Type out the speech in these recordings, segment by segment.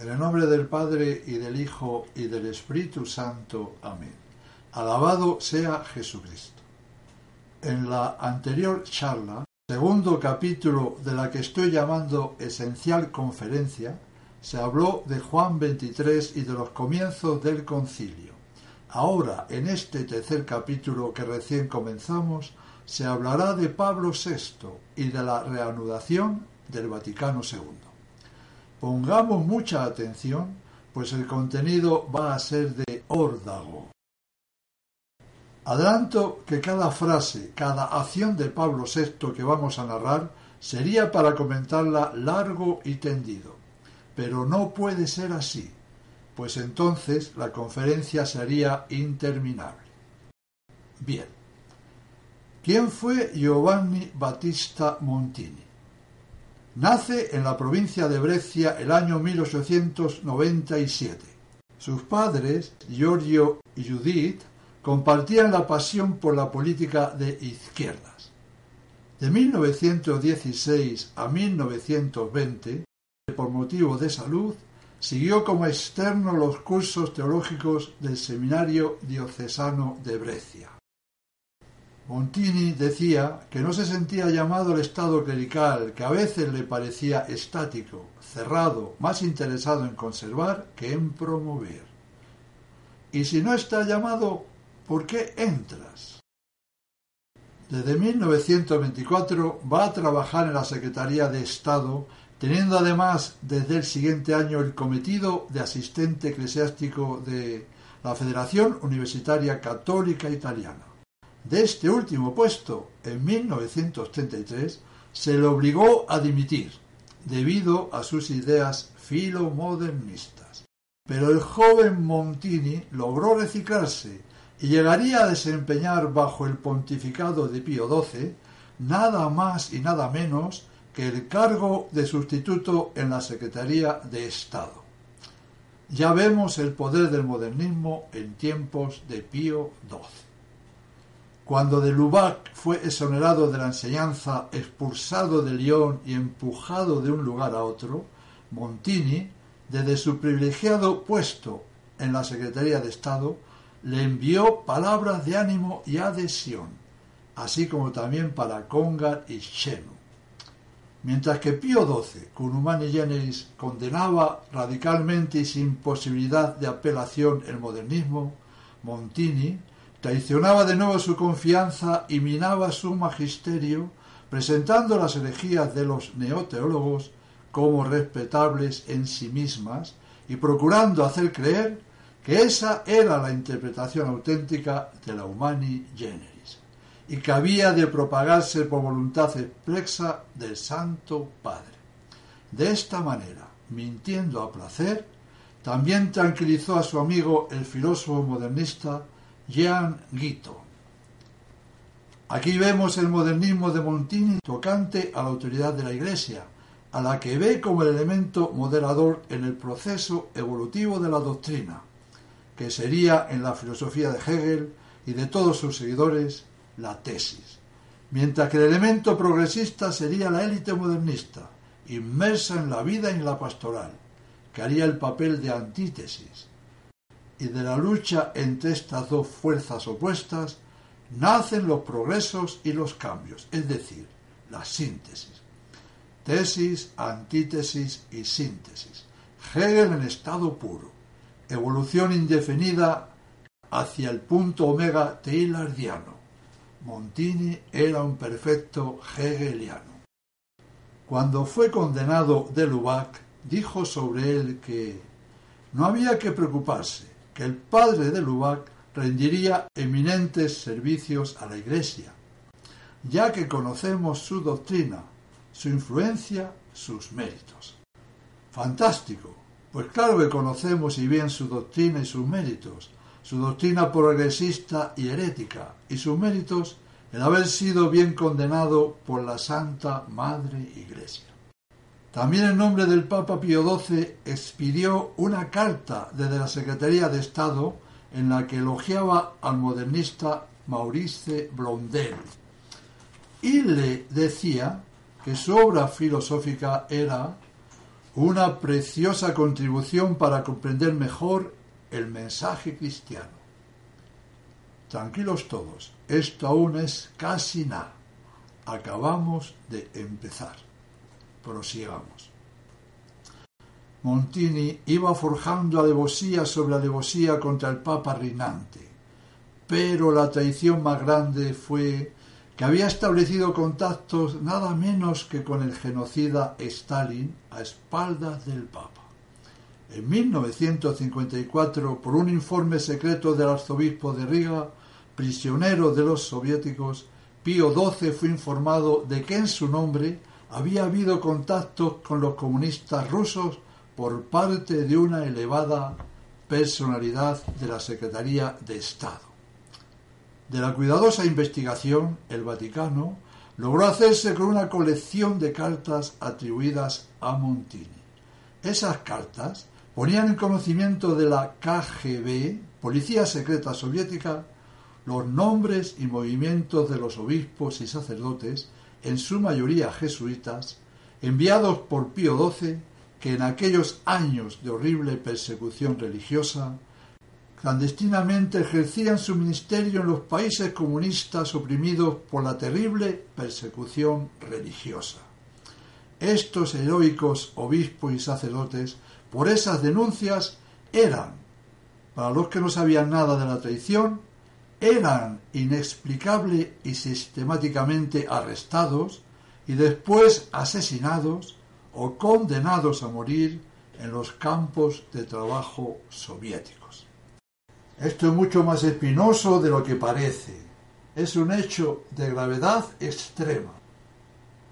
En el nombre del Padre y del Hijo y del Espíritu Santo. Amén. Alabado sea Jesucristo. En la anterior charla, segundo capítulo de la que estoy llamando Esencial Conferencia, se habló de Juan 23 y de los comienzos del concilio. Ahora, en este tercer capítulo que recién comenzamos, se hablará de Pablo VI y de la reanudación del Vaticano II. Pongamos mucha atención, pues el contenido va a ser de órdago. Adelanto que cada frase, cada acción de Pablo VI que vamos a narrar sería para comentarla largo y tendido. Pero no puede ser así, pues entonces la conferencia sería interminable. Bien. ¿Quién fue Giovanni Battista Montini? Nace en la provincia de Brescia el año 1897. Sus padres, Giorgio y Judith, compartían la pasión por la política de izquierdas. De 1916 a 1920, por motivo de salud, siguió como externo los cursos teológicos del Seminario Diocesano de Brescia. Montini decía que no se sentía llamado al estado clerical, que a veces le parecía estático, cerrado, más interesado en conservar que en promover. Y si no está llamado, ¿por qué entras? Desde 1924 va a trabajar en la Secretaría de Estado, teniendo además desde el siguiente año el cometido de asistente eclesiástico de la Federación Universitaria Católica Italiana. De este último puesto, en 1933, se le obligó a dimitir, debido a sus ideas filomodernistas. Pero el joven Montini logró reciclarse y llegaría a desempeñar bajo el pontificado de Pío XII nada más y nada menos que el cargo de sustituto en la Secretaría de Estado. Ya vemos el poder del modernismo en tiempos de Pío XII. Cuando de Lubac fue exonerado de la enseñanza, expulsado de Lyon y empujado de un lugar a otro, Montini, desde su privilegiado puesto en la Secretaría de Estado, le envió palabras de ánimo y adhesión, así como también para Congar y Chenu. Mientras que Pío XII, con Humani Generis, condenaba radicalmente y sin posibilidad de apelación el modernismo, Montini, traicionaba de nuevo su confianza y minaba su magisterio, presentando las herejías de los neoteólogos como respetables en sí mismas y procurando hacer creer que esa era la interpretación auténtica de la Humani Generis y que había de propagarse por voluntad expresa del Santo Padre. De esta manera, mintiendo a placer, también tranquilizó a su amigo el filósofo modernista Jean Guito. Aquí vemos el modernismo de Montini tocante a la autoridad de la Iglesia, a la que ve como el elemento moderador en el proceso evolutivo de la doctrina, que sería en la filosofía de Hegel y de todos sus seguidores la tesis, mientras que el elemento progresista sería la élite modernista, inmersa en la vida y en la pastoral, que haría el papel de antítesis, y de la lucha entre estas dos fuerzas opuestas nacen los progresos y los cambios, es decir, la síntesis. Tesis, antítesis y síntesis. Hegel en estado puro. Evolución indefinida hacia el punto omega teilardiano. Montini era un perfecto hegeliano. Cuando fue condenado de Lubac, dijo sobre él que no había que preocuparse, el padre de Lubac rendiría eminentes servicios a la Iglesia, ya que conocemos su doctrina, su influencia, sus méritos. Fantástico, pues claro que conocemos y bien su doctrina y sus méritos, su doctrina progresista y herética, y sus méritos el haber sido bien condenado por la Santa Madre Iglesia. También en nombre del Papa Pío XII expidió una carta desde la Secretaría de Estado en la que elogiaba al modernista Maurice Blondel y le decía que su obra filosófica era una preciosa contribución para comprender mejor el mensaje cristiano. Tranquilos todos, esto aún es casi nada. Acabamos de empezar. Prosigamos. Montini iba forjando alevosía sobre alevosía contra el Papa reinante, pero la traición más grande fue que había establecido contactos nada menos que con el genocida Stalin a espaldas del Papa. En 1954, por un informe secreto del arzobispo de Riga, prisionero de los soviéticos, Pío XII fue informado de que en su nombre había habido contactos con los comunistas rusos por parte de una elevada personalidad de la Secretaría de Estado. De la cuidadosa investigación, el Vaticano logró hacerse con una colección de cartas atribuidas a Montini. Esas cartas ponían en conocimiento de la KGB, Policía Secreta Soviética, los nombres y movimientos de los obispos y sacerdotes, en su mayoría jesuitas, enviados por Pío XII, que en aquellos años de horrible persecución religiosa clandestinamente ejercían su ministerio en los países comunistas oprimidos por la terrible persecución religiosa. Estos heroicos obispos y sacerdotes, por esas denuncias, eran, para los que no sabían nada de la traición, eran inexplicable y sistemáticamente arrestados y después asesinados o condenados a morir en los campos de trabajo soviéticos. Esto es mucho más espinoso de lo que parece. Es un hecho de gravedad extrema,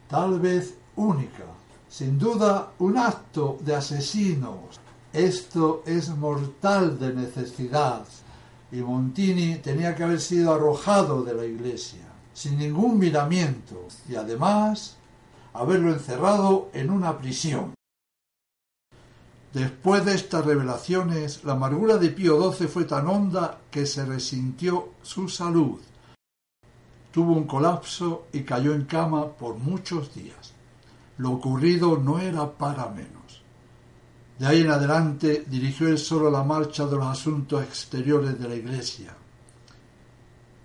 tal vez única, sin duda un acto de asesinos. Esto es mortal de necesidad y Montini tenía que haber sido arrojado de la iglesia, sin ningún miramiento, y además haberlo encerrado en una prisión. Después de estas revelaciones, la amargura de Pío XII fue tan honda que se resintió su salud. Tuvo un colapso y cayó en cama por muchos días. Lo ocurrido no era para menos. De ahí en adelante dirigió él solo la marcha de los asuntos exteriores de la Iglesia.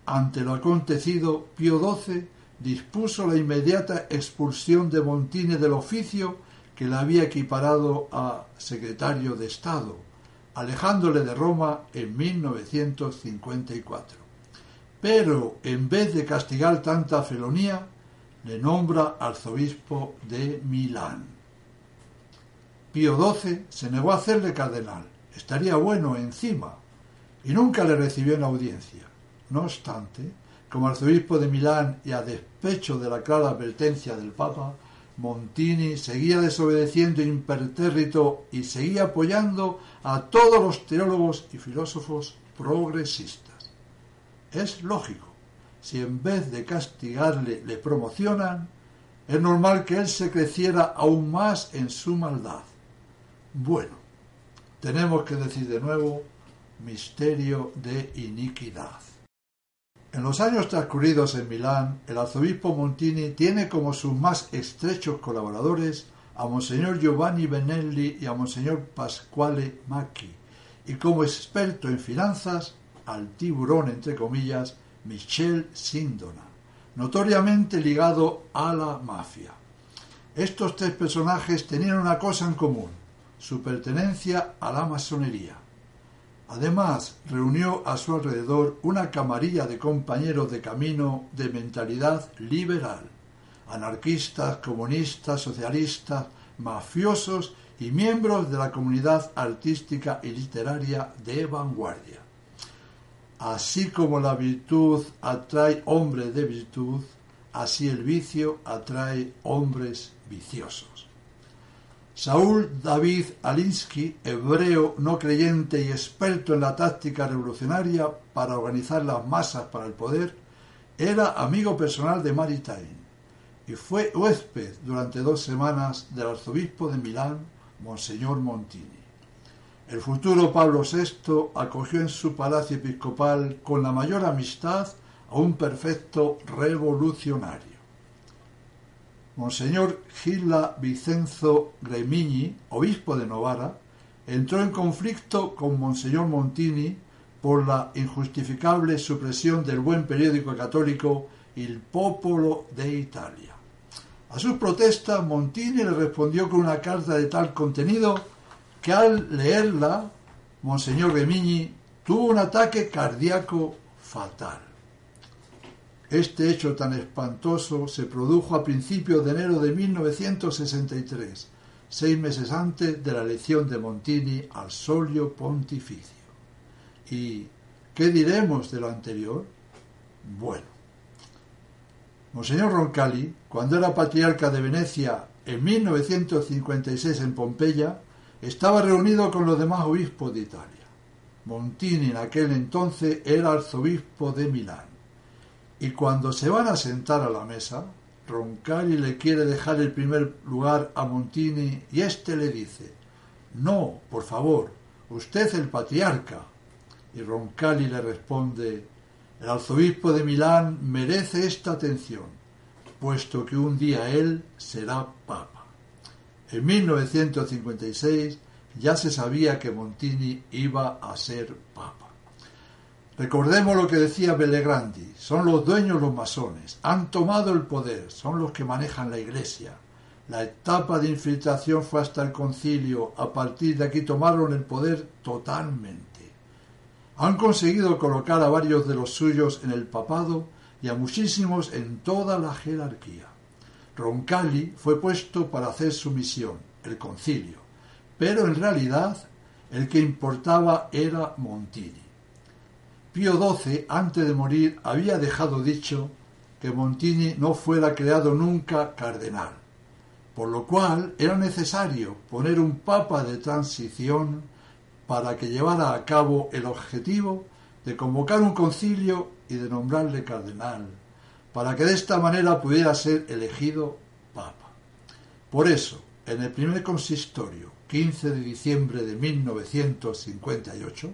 Ante lo acontecido, Pío XII dispuso la inmediata expulsión de Montini del oficio que la había equiparado a secretario de Estado, alejándole de Roma en 1954. Pero en vez de castigar tanta felonía, le nombra arzobispo de Milán. Pío XII se negó a hacerle cardenal, estaría bueno encima, y nunca le recibió en audiencia. No obstante, como arzobispo de Milán y a despecho de la clara advertencia del Papa, Montini seguía desobedeciendo impertérrito y seguía apoyando a todos los teólogos y filósofos progresistas. Es lógico, si en vez de castigarle le promocionan, es normal que él se creciera aún más en su maldad. Bueno, tenemos que decir de nuevo misterio de iniquidad. En los años transcurridos en Milán, el arzobispo Montini tiene como sus más estrechos colaboradores a Monseñor Giovanni Benelli y a Monseñor Pasquale Macchi, y como experto en finanzas al tiburón, entre comillas, Michel Sindona, notoriamente ligado a la mafia. Estos tres personajes tenían una cosa en común, su pertenencia a la masonería. Además, reunió a su alrededor una camarilla de compañeros de camino de mentalidad liberal, anarquistas, comunistas, socialistas, mafiosos y miembros de la comunidad artística y literaria de vanguardia. Así como la virtud atrae hombres de virtud, así el vicio atrae hombres viciosos. Saúl David Alinsky, hebreo no creyente y experto en la táctica revolucionaria para organizar las masas para el poder, era amigo personal de Maritain y fue huésped durante dos semanas del arzobispo de Milán, Monseñor Montini. El futuro Pablo VI acogió en su palacio episcopal con la mayor amistad a un perfecto revolucionario. Monseñor Gila Vicenzo Gremigni, obispo de Novara, entró en conflicto con Monseñor Montini por la injustificable supresión del buen periódico católico Il Popolo de Italia. A sus protestas, Montini le respondió con una carta de tal contenido que al leerla, Monseñor Remigni tuvo un ataque cardíaco fatal. Este hecho tan espantoso se produjo a principios de enero de 1963, seis meses antes de la elección de Montini al solio pontificio. ¿Y qué diremos de lo anterior? Bueno, Monseñor Roncalli, cuando era patriarca de Venecia en 1956 en Pompeya, estaba reunido con los demás obispos de Italia. Montini en aquel entonces era arzobispo de Milán. Y cuando se van a sentar a la mesa, Roncalli le quiere dejar el primer lugar a Montini y éste le dice, no, por favor, usted el patriarca. Y Roncalli le responde, el arzobispo de Milán merece esta atención, puesto que un día él será papa. En 1956 ya se sabía que Montini iba a ser papa. Recordemos lo que decía Bellegrandi, son los dueños los masones, han tomado el poder, son los que manejan la iglesia. La etapa de infiltración fue hasta el concilio, a partir de aquí tomaron el poder totalmente. Han conseguido colocar a varios de los suyos en el papado y a muchísimos en toda la jerarquía. Roncalli fue puesto para hacer su misión, el concilio, pero en realidad el que importaba era Montini. Pío XII, antes de morir, había dejado dicho que Montini no fuera creado nunca cardenal, por lo cual era necesario poner un papa de transición para que llevara a cabo el objetivo de convocar un concilio y de nombrarle cardenal, para que de esta manera pudiera ser elegido papa. Por eso, en el primer consistorio, 15 de diciembre de 1958,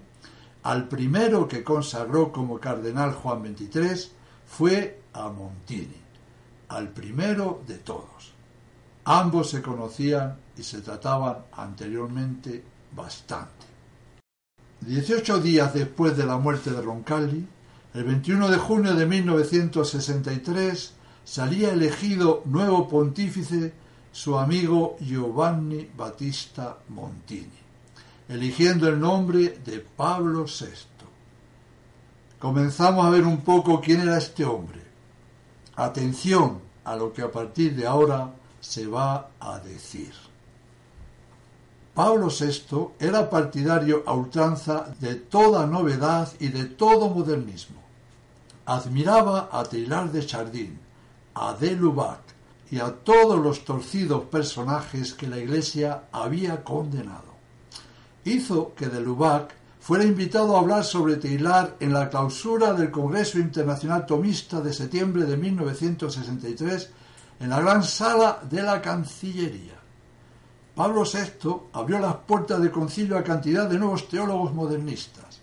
al primero que consagró como cardenal Juan XXIII fue a Montini, al primero de todos. Ambos se conocían y se trataban anteriormente bastante. 18 días después de la muerte de Roncalli, el 21 de junio de 1963, salía elegido nuevo pontífice su amigo Giovanni Battista Montini, eligiendo el nombre de Pablo VI. Comenzamos a ver un poco quién era este hombre. Atención a lo que a partir de ahora se va a decir. Pablo VI era partidario a ultranza de toda novedad y de todo modernismo. Admiraba a Taylor de Chardin, a de Lubac y a todos los torcidos personajes que la Iglesia había condenado. Hizo que de Lubac fuera invitado a hablar sobre Taylor en la clausura del Congreso Internacional Tomista de septiembre de 1963 en la gran sala de la Cancillería. Pablo VI abrió las puertas del concilio a cantidad de nuevos teólogos modernistas.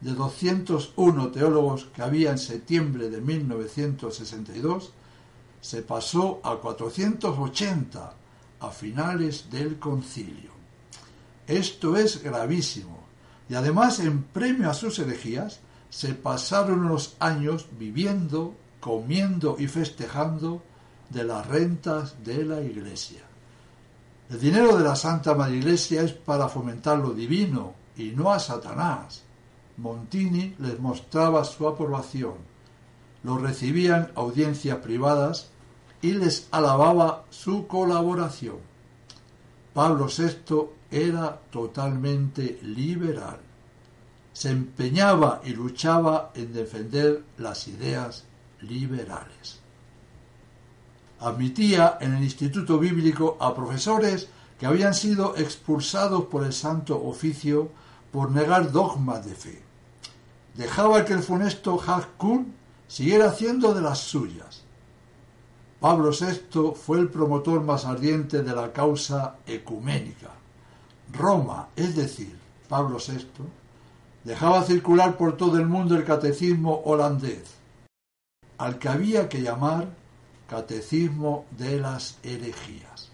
De 201 teólogos que había en septiembre de 1962, se pasó a 480 a finales del concilio. Esto es gravísimo, y además en premio a sus herejías, se pasaron unos años viviendo, comiendo y festejando de las rentas de la Iglesia. El dinero de la Santa Madre Iglesia es para fomentar lo divino y no a Satanás. Montini les mostraba su aprobación. Los recibían audiencias privadas y les alababa su colaboración. Pablo VI era totalmente liberal. Se empeñaba y luchaba en defender las ideas liberales admitía en el Instituto Bíblico a profesores que habían sido expulsados por el Santo Oficio por negar dogmas de fe. Dejaba que el funesto Kun siguiera haciendo de las suyas. Pablo VI fue el promotor más ardiente de la causa ecuménica. Roma, es decir, Pablo VI, dejaba circular por todo el mundo el catecismo holandés, al que había que llamar Catecismo de las herejías,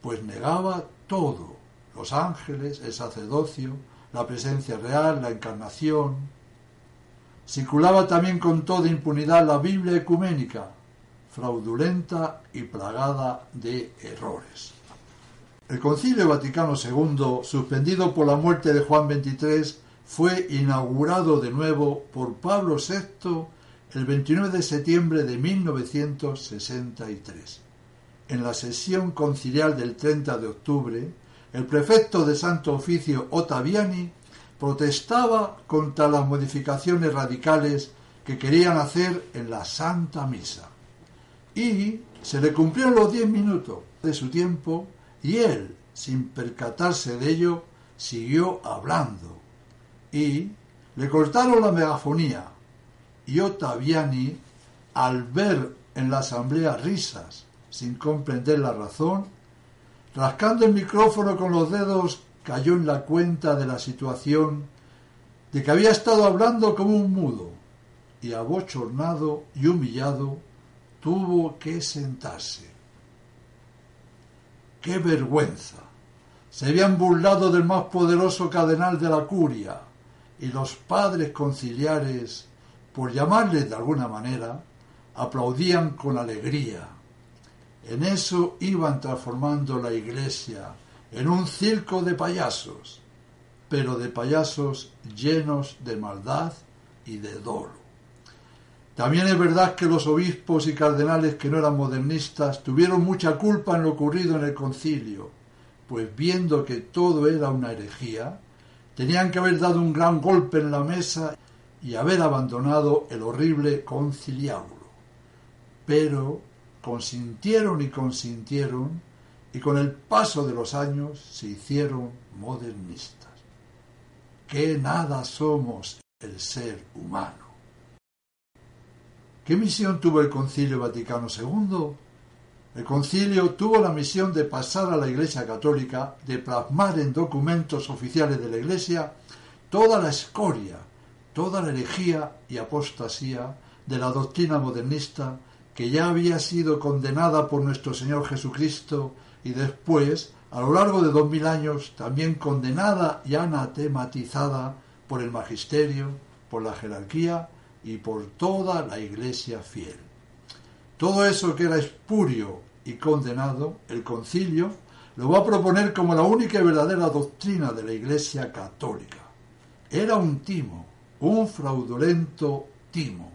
pues negaba todo, los ángeles, el sacerdocio, la presencia real, la encarnación. Circulaba también con toda impunidad la Biblia ecuménica, fraudulenta y plagada de errores. El Concilio Vaticano II, suspendido por la muerte de Juan XXIII, fue inaugurado de nuevo por Pablo VI el 29 de septiembre de 1963. En la sesión conciliar del 30 de octubre, el prefecto de Santo Oficio Ottaviani protestaba contra las modificaciones radicales que querían hacer en la Santa Misa. Y se le cumplieron los diez minutos de su tiempo y él, sin percatarse de ello, siguió hablando. Y le cortaron la megafonía y Ottaviani, al ver en la asamblea risas, sin comprender la razón, rascando el micrófono con los dedos, cayó en la cuenta de la situación de que había estado hablando como un mudo, y abochornado y humillado, tuvo que sentarse. ¡Qué vergüenza! Se habían burlado del más poderoso cardenal de la curia, y los padres conciliares por llamarle de alguna manera, aplaudían con alegría. En eso iban transformando la iglesia en un circo de payasos, pero de payasos llenos de maldad y de dolo. También es verdad que los obispos y cardenales que no eran modernistas tuvieron mucha culpa en lo ocurrido en el concilio, pues viendo que todo era una herejía, tenían que haber dado un gran golpe en la mesa y haber abandonado el horrible conciliábulo. Pero consintieron y consintieron y con el paso de los años se hicieron modernistas. Que nada somos el ser humano. ¿Qué misión tuvo el Concilio Vaticano II? El concilio tuvo la misión de pasar a la Iglesia Católica, de plasmar en documentos oficiales de la Iglesia toda la escoria toda la herejía y apostasía de la doctrina modernista que ya había sido condenada por nuestro Señor Jesucristo y después, a lo largo de dos mil años, también condenada y anatematizada por el magisterio, por la jerarquía y por toda la Iglesia fiel. Todo eso que era espurio y condenado, el concilio lo va a proponer como la única y verdadera doctrina de la Iglesia católica. Era un timo, un fraudulento timo,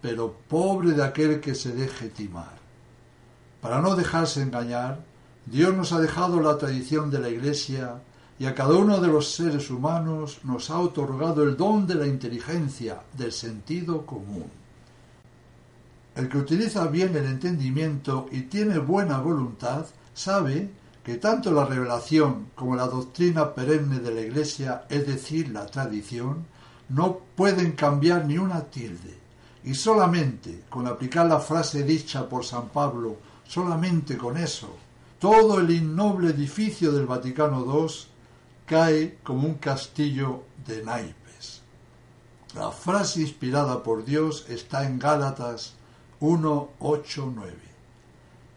pero pobre de aquel que se deje timar. Para no dejarse engañar, Dios nos ha dejado la tradición de la Iglesia y a cada uno de los seres humanos nos ha otorgado el don de la inteligencia, del sentido común. El que utiliza bien el entendimiento y tiene buena voluntad sabe que tanto la revelación como la doctrina perenne de la Iglesia, es decir, la tradición, no pueden cambiar ni una tilde. Y solamente con aplicar la frase dicha por San Pablo, solamente con eso, todo el innoble edificio del Vaticano II cae como un castillo de naipes. La frase inspirada por Dios está en Gálatas 1, 8, 9.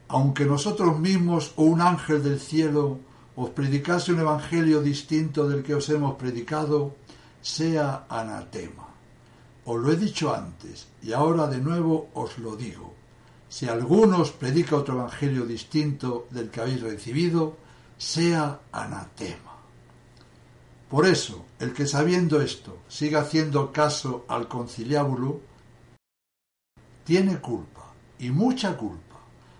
Aunque nosotros mismos o un ángel del cielo os predicase un evangelio distinto del que os hemos predicado, sea anatema. Os lo he dicho antes y ahora de nuevo os lo digo. Si alguno os predica otro evangelio distinto del que habéis recibido, sea anatema. Por eso, el que sabiendo esto siga haciendo caso al conciliábulo, tiene culpa, y mucha culpa.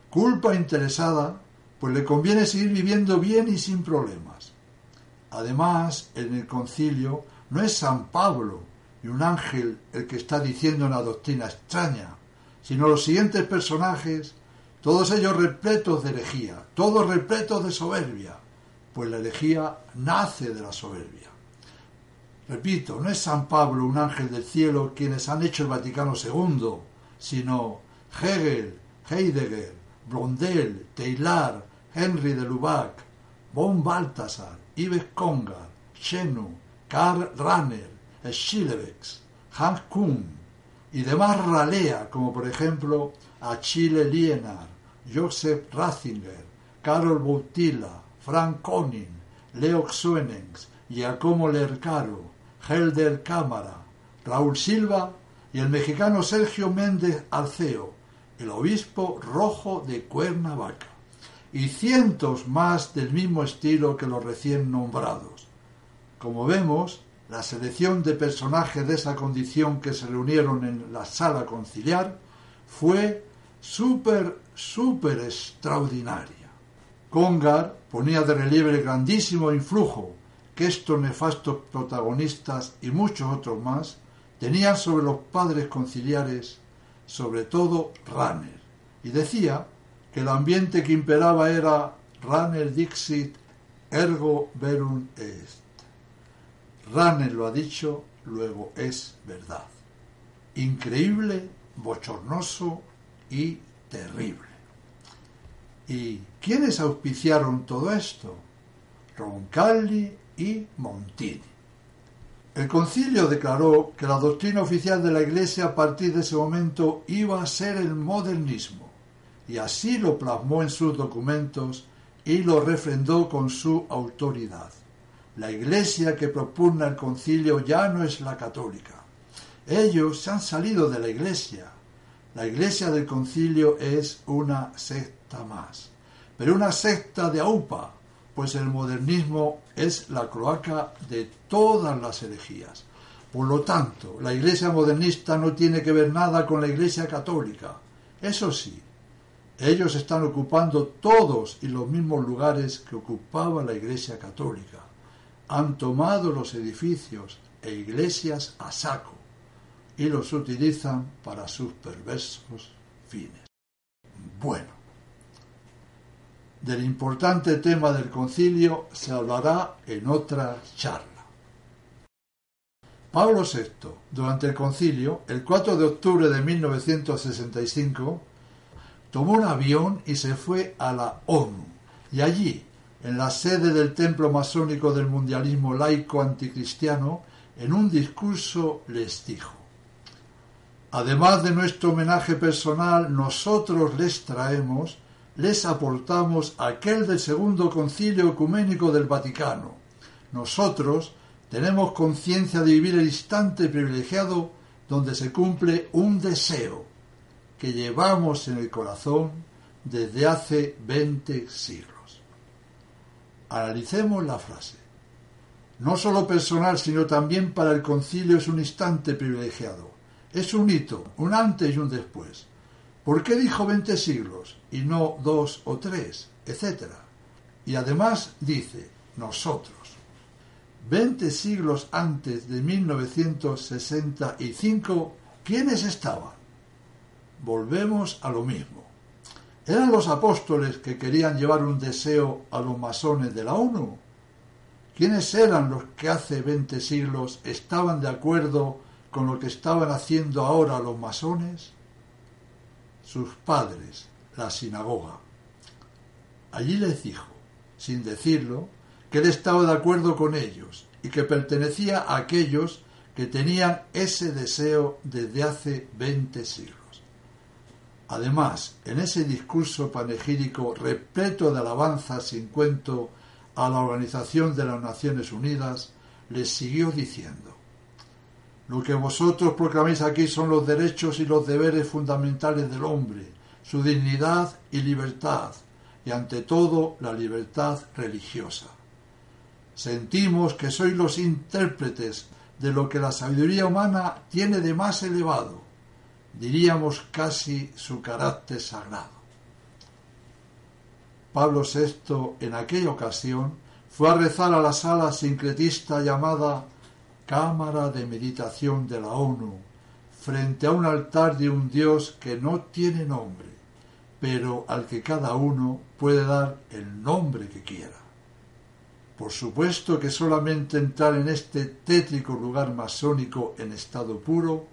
Culpa interesada, pues le conviene seguir viviendo bien y sin problemas. Además, en el concilio no es San Pablo y un ángel el que está diciendo una doctrina extraña, sino los siguientes personajes, todos ellos repletos de herejía, todos repletos de soberbia, pues la herejía nace de la soberbia. Repito, no es San Pablo, un ángel del cielo, quienes han hecho el Vaticano II, sino Hegel, Heidegger, Blondel, Taylor, Henry de Lubac, von Balthasar, Ives Congar, Chenu, Karl Rahner, Schillebeck, Hans Kuhn y demás ralea, como por ejemplo Achille Lienard, Joseph Ratzinger, Karol Boutila, Frank Koning, Leo Xuenens, Giacomo Lercaro, Helder Cámara, Raúl Silva y el mexicano Sergio Méndez Arceo, el obispo rojo de Cuernavaca, y cientos más del mismo estilo que los recién nombrados. Como vemos, la selección de personajes de esa condición que se reunieron en la sala conciliar fue súper, súper extraordinaria. Congar ponía de relieve el grandísimo influjo que estos nefastos protagonistas y muchos otros más tenían sobre los padres conciliares, sobre todo Ranner, y decía que el ambiente que imperaba era Ranner dixit ergo verum est. Ranner lo ha dicho, luego es verdad. Increíble, bochornoso y terrible. ¿Y quiénes auspiciaron todo esto? Roncalli y Montini. El concilio declaró que la doctrina oficial de la Iglesia a partir de ese momento iba a ser el modernismo, y así lo plasmó en sus documentos y lo refrendó con su autoridad. La Iglesia que propugna el concilio ya no es la católica. Ellos se han salido de la Iglesia. La Iglesia del concilio es una secta más, pero una secta de AUPA, pues el modernismo es la cloaca de todas las herejías. Por lo tanto, la Iglesia modernista no tiene que ver nada con la Iglesia católica. Eso sí, ellos están ocupando todos y los mismos lugares que ocupaba la Iglesia católica. Han tomado los edificios e iglesias a saco y los utilizan para sus perversos fines. Bueno, del importante tema del concilio se hablará en otra charla. Pablo VI, durante el concilio, el 4 de octubre de 1965, tomó un avión y se fue a la ONU. Y allí, en la sede del templo masónico del mundialismo laico anticristiano, en un discurso les dijo, Además de nuestro homenaje personal, nosotros les traemos les aportamos aquel del segundo concilio ecuménico del Vaticano. Nosotros tenemos conciencia de vivir el instante privilegiado donde se cumple un deseo que llevamos en el corazón desde hace veinte siglos. Analicemos la frase. No solo personal, sino también para el concilio es un instante privilegiado. Es un hito, un antes y un después. ¿Por qué dijo veinte siglos y no dos o tres, etcétera? Y además dice nosotros. Veinte siglos antes de 1965, ¿quiénes estaban? Volvemos a lo mismo. ¿Eran los apóstoles que querían llevar un deseo a los masones de la ONU? ¿Quiénes eran los que hace veinte siglos estaban de acuerdo con lo que estaban haciendo ahora los masones? sus padres, la sinagoga. Allí les dijo, sin decirlo, que él estaba de acuerdo con ellos y que pertenecía a aquellos que tenían ese deseo desde hace veinte siglos. Además, en ese discurso panegírico repleto de alabanzas sin cuento a la Organización de las Naciones Unidas, les siguió diciendo, lo que vosotros proclaméis aquí son los derechos y los deberes fundamentales del hombre, su dignidad y libertad, y ante todo la libertad religiosa. Sentimos que sois los intérpretes de lo que la sabiduría humana tiene de más elevado, diríamos casi su carácter sagrado. Pablo VI en aquella ocasión fue a rezar a la sala sincretista llamada cámara de meditación de la ONU, frente a un altar de un Dios que no tiene nombre, pero al que cada uno puede dar el nombre que quiera. Por supuesto que solamente entrar en este tétrico lugar masónico en estado puro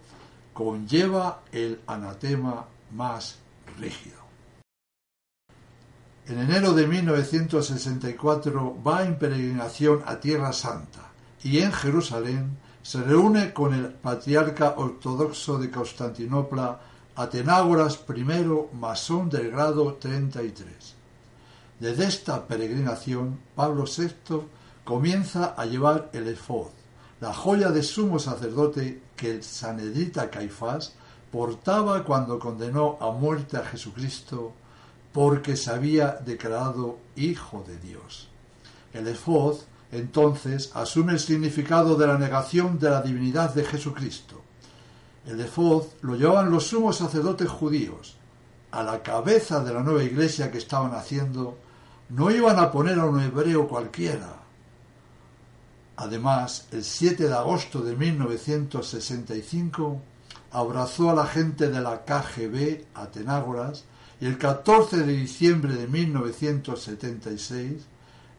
conlleva el anatema más rígido. En enero de 1964 va en peregrinación a Tierra Santa y en Jerusalén se reúne con el patriarca ortodoxo de Constantinopla, Atenágoras I, masón del grado 33. Desde esta peregrinación, Pablo VI comienza a llevar el efod, la joya de sumo sacerdote que el sanedrita Caifás portaba cuando condenó a muerte a Jesucristo porque se había declarado Hijo de Dios. El efod entonces asume el significado de la negación de la divinidad de Jesucristo. El efod lo llevaban los sumos sacerdotes judíos. A la cabeza de la nueva iglesia que estaban haciendo, no iban a poner a un hebreo cualquiera. Además, el 7 de agosto de 1965 abrazó a la gente de la KGB Atenágoras y el 14 de diciembre de 1976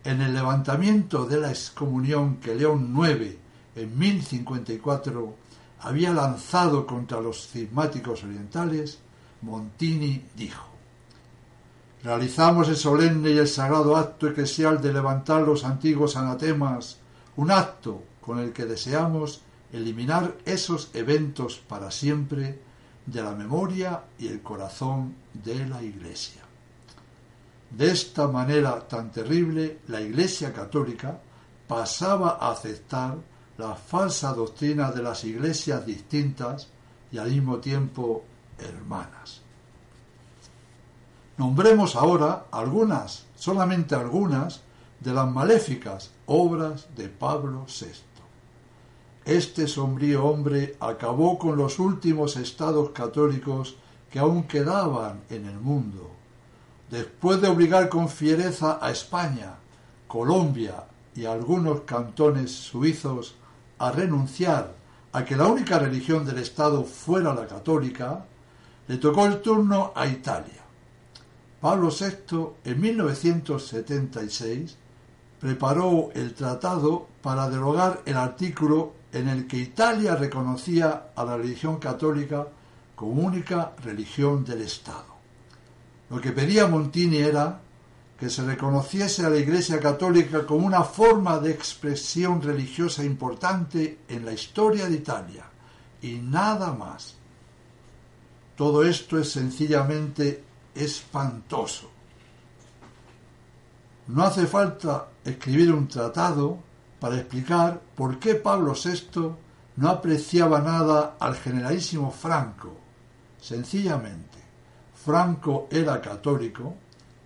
en el levantamiento de la excomunión que León IX en 1054 había lanzado contra los cismáticos orientales, Montini dijo Realizamos el solemne y el sagrado acto eclesial de levantar los antiguos anatemas, un acto con el que deseamos eliminar esos eventos para siempre de la memoria y el corazón de la Iglesia. De esta manera tan terrible, la Iglesia católica pasaba a aceptar la falsa doctrina de las iglesias distintas y al mismo tiempo hermanas. Nombremos ahora algunas, solamente algunas, de las maléficas obras de Pablo VI. Este sombrío hombre acabó con los últimos estados católicos que aún quedaban en el mundo después de obligar con fiereza a España, Colombia y algunos cantones suizos a renunciar a que la única religión del Estado fuera la católica, le tocó el turno a Italia. Pablo VI, en 1976, preparó el tratado para derogar el artículo en el que Italia reconocía a la religión católica como única religión del Estado. Lo que pedía Montini era que se reconociese a la Iglesia Católica como una forma de expresión religiosa importante en la historia de Italia y nada más. Todo esto es sencillamente espantoso. No hace falta escribir un tratado para explicar por qué Pablo VI no apreciaba nada al generalísimo Franco. Sencillamente, Franco era católico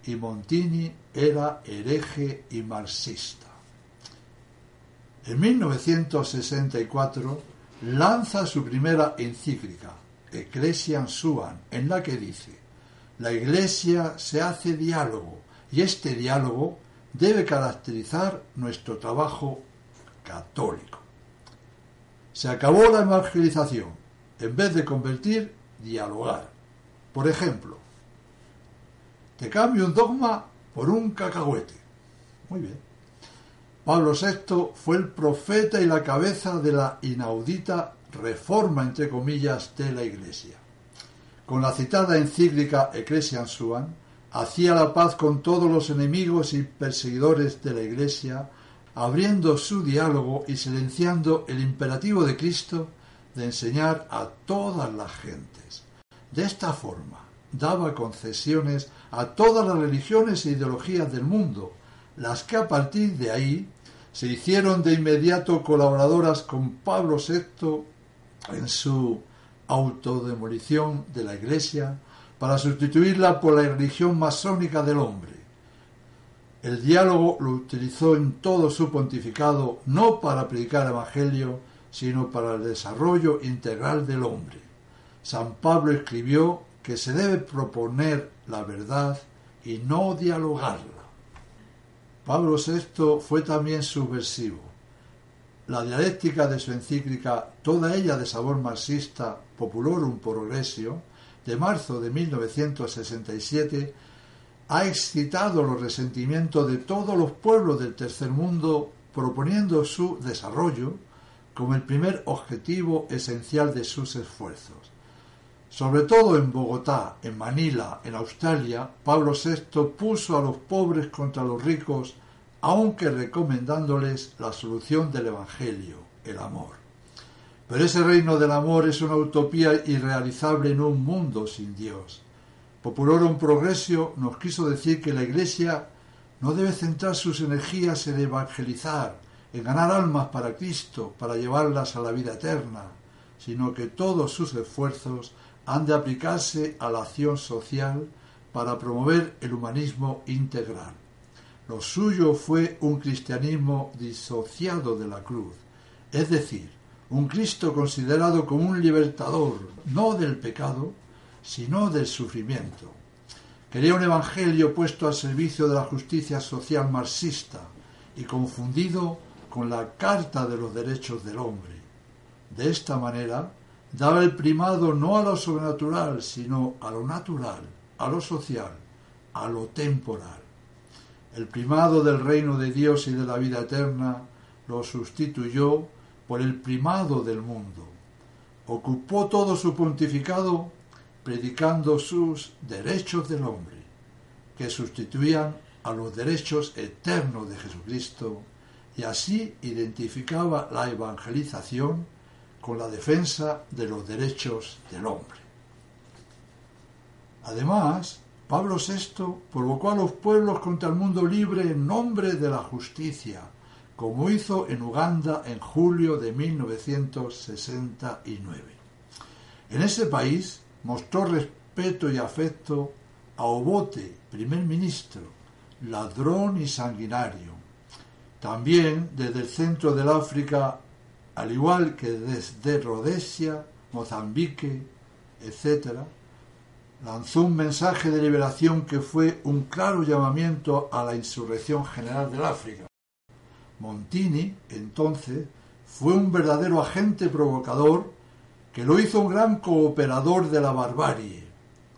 y Montini era hereje y marxista. En 1964 lanza su primera encíclica, Ecclesiam Suam, en la que dice, la Iglesia se hace diálogo y este diálogo debe caracterizar nuestro trabajo católico. Se acabó la evangelización. En vez de convertir, dialogar. Por ejemplo, te cambio un dogma por un cacahuete. Muy bien. Pablo VI fue el profeta y la cabeza de la inaudita reforma, entre comillas, de la Iglesia. Con la citada encíclica Ecclesiam Suam, hacía la paz con todos los enemigos y perseguidores de la Iglesia, abriendo su diálogo y silenciando el imperativo de Cristo de enseñar a todas las gentes. De esta forma, daba concesiones a todas las religiones e ideologías del mundo, las que a partir de ahí se hicieron de inmediato colaboradoras con Pablo VI en su autodemolición de la Iglesia para sustituirla por la religión masónica del hombre. El diálogo lo utilizó en todo su pontificado no para predicar el Evangelio, sino para el desarrollo integral del hombre. San Pablo escribió que se debe proponer la verdad y no dialogarla. Pablo VI fue también subversivo. La dialéctica de su encíclica, toda ella de sabor marxista, Populorum Progressio, de marzo de 1967, ha excitado los resentimientos de todos los pueblos del tercer mundo, proponiendo su desarrollo como el primer objetivo esencial de sus esfuerzos. Sobre todo en Bogotá, en Manila, en Australia, Pablo VI puso a los pobres contra los ricos, aunque recomendándoles la solución del Evangelio, el amor. Pero ese reino del amor es una utopía irrealizable en un mundo sin Dios. Populorum Progresio nos quiso decir que la Iglesia no debe centrar sus energías en evangelizar, en ganar almas para Cristo, para llevarlas a la vida eterna, sino que todos sus esfuerzos han de aplicarse a la acción social para promover el humanismo integral. Lo suyo fue un cristianismo disociado de la cruz, es decir, un Cristo considerado como un libertador, no del pecado, sino del sufrimiento. Quería un evangelio puesto al servicio de la justicia social marxista y confundido con la Carta de los Derechos del Hombre. De esta manera, daba el primado no a lo sobrenatural, sino a lo natural, a lo social, a lo temporal. El primado del reino de Dios y de la vida eterna lo sustituyó por el primado del mundo. Ocupó todo su pontificado predicando sus derechos del hombre, que sustituían a los derechos eternos de Jesucristo y así identificaba la evangelización con la defensa de los derechos del hombre. Además, Pablo VI provocó a los pueblos contra el mundo libre en nombre de la justicia, como hizo en Uganda en julio de 1969. En ese país mostró respeto y afecto a Obote, primer ministro, ladrón y sanguinario, también desde el centro del África, al igual que desde Rhodesia, Mozambique, etc., lanzó un mensaje de liberación que fue un claro llamamiento a la insurrección general del África. Montini, entonces, fue un verdadero agente provocador que lo hizo un gran cooperador de la barbarie.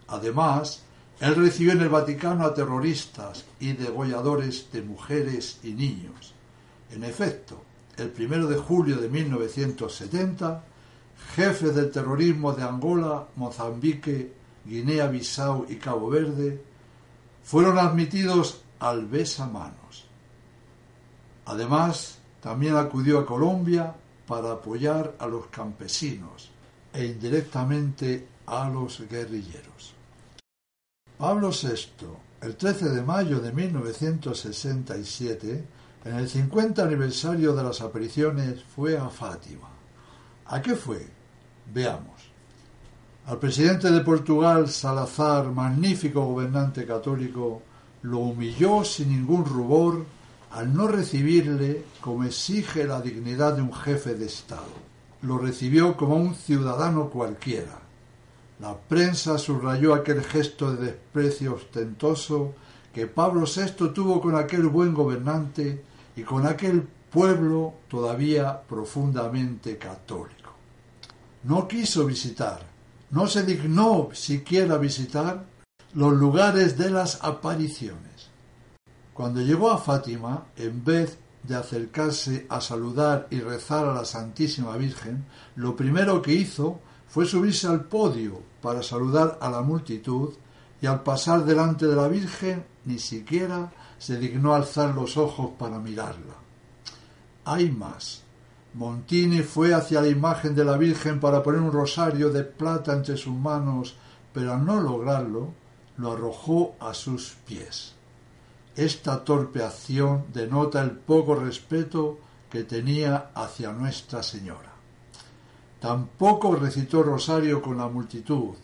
Además, él recibió en el Vaticano a terroristas y degolladores de mujeres y niños. En efecto, el primero de julio de 1970, jefes del terrorismo de Angola, Mozambique, Guinea-Bissau y Cabo Verde fueron admitidos al besamanos. Además, también acudió a Colombia para apoyar a los campesinos e indirectamente a los guerrilleros. Pablo VI, el 13 de mayo de 1967, en el 50 aniversario de las apariciones, fue a Fátima. ¿A qué fue? Veamos. Al presidente de Portugal, Salazar, magnífico gobernante católico, lo humilló sin ningún rubor al no recibirle como exige la dignidad de un jefe de Estado. Lo recibió como un ciudadano cualquiera, la prensa subrayó aquel gesto de desprecio ostentoso que Pablo VI tuvo con aquel buen gobernante y con aquel pueblo todavía profundamente católico. No quiso visitar, no se dignó siquiera visitar los lugares de las apariciones. Cuando llegó a Fátima, en vez de acercarse a saludar y rezar a la Santísima Virgen, lo primero que hizo fue subirse al podio para saludar a la multitud y al pasar delante de la Virgen ni siquiera se dignó alzar los ojos para mirarla. Hay más. Montini fue hacia la imagen de la Virgen para poner un rosario de plata entre sus manos, pero al no lograrlo, lo arrojó a sus pies. Esta torpe acción denota el poco respeto que tenía hacia Nuestra Señora. Tampoco recitó rosario con la multitud.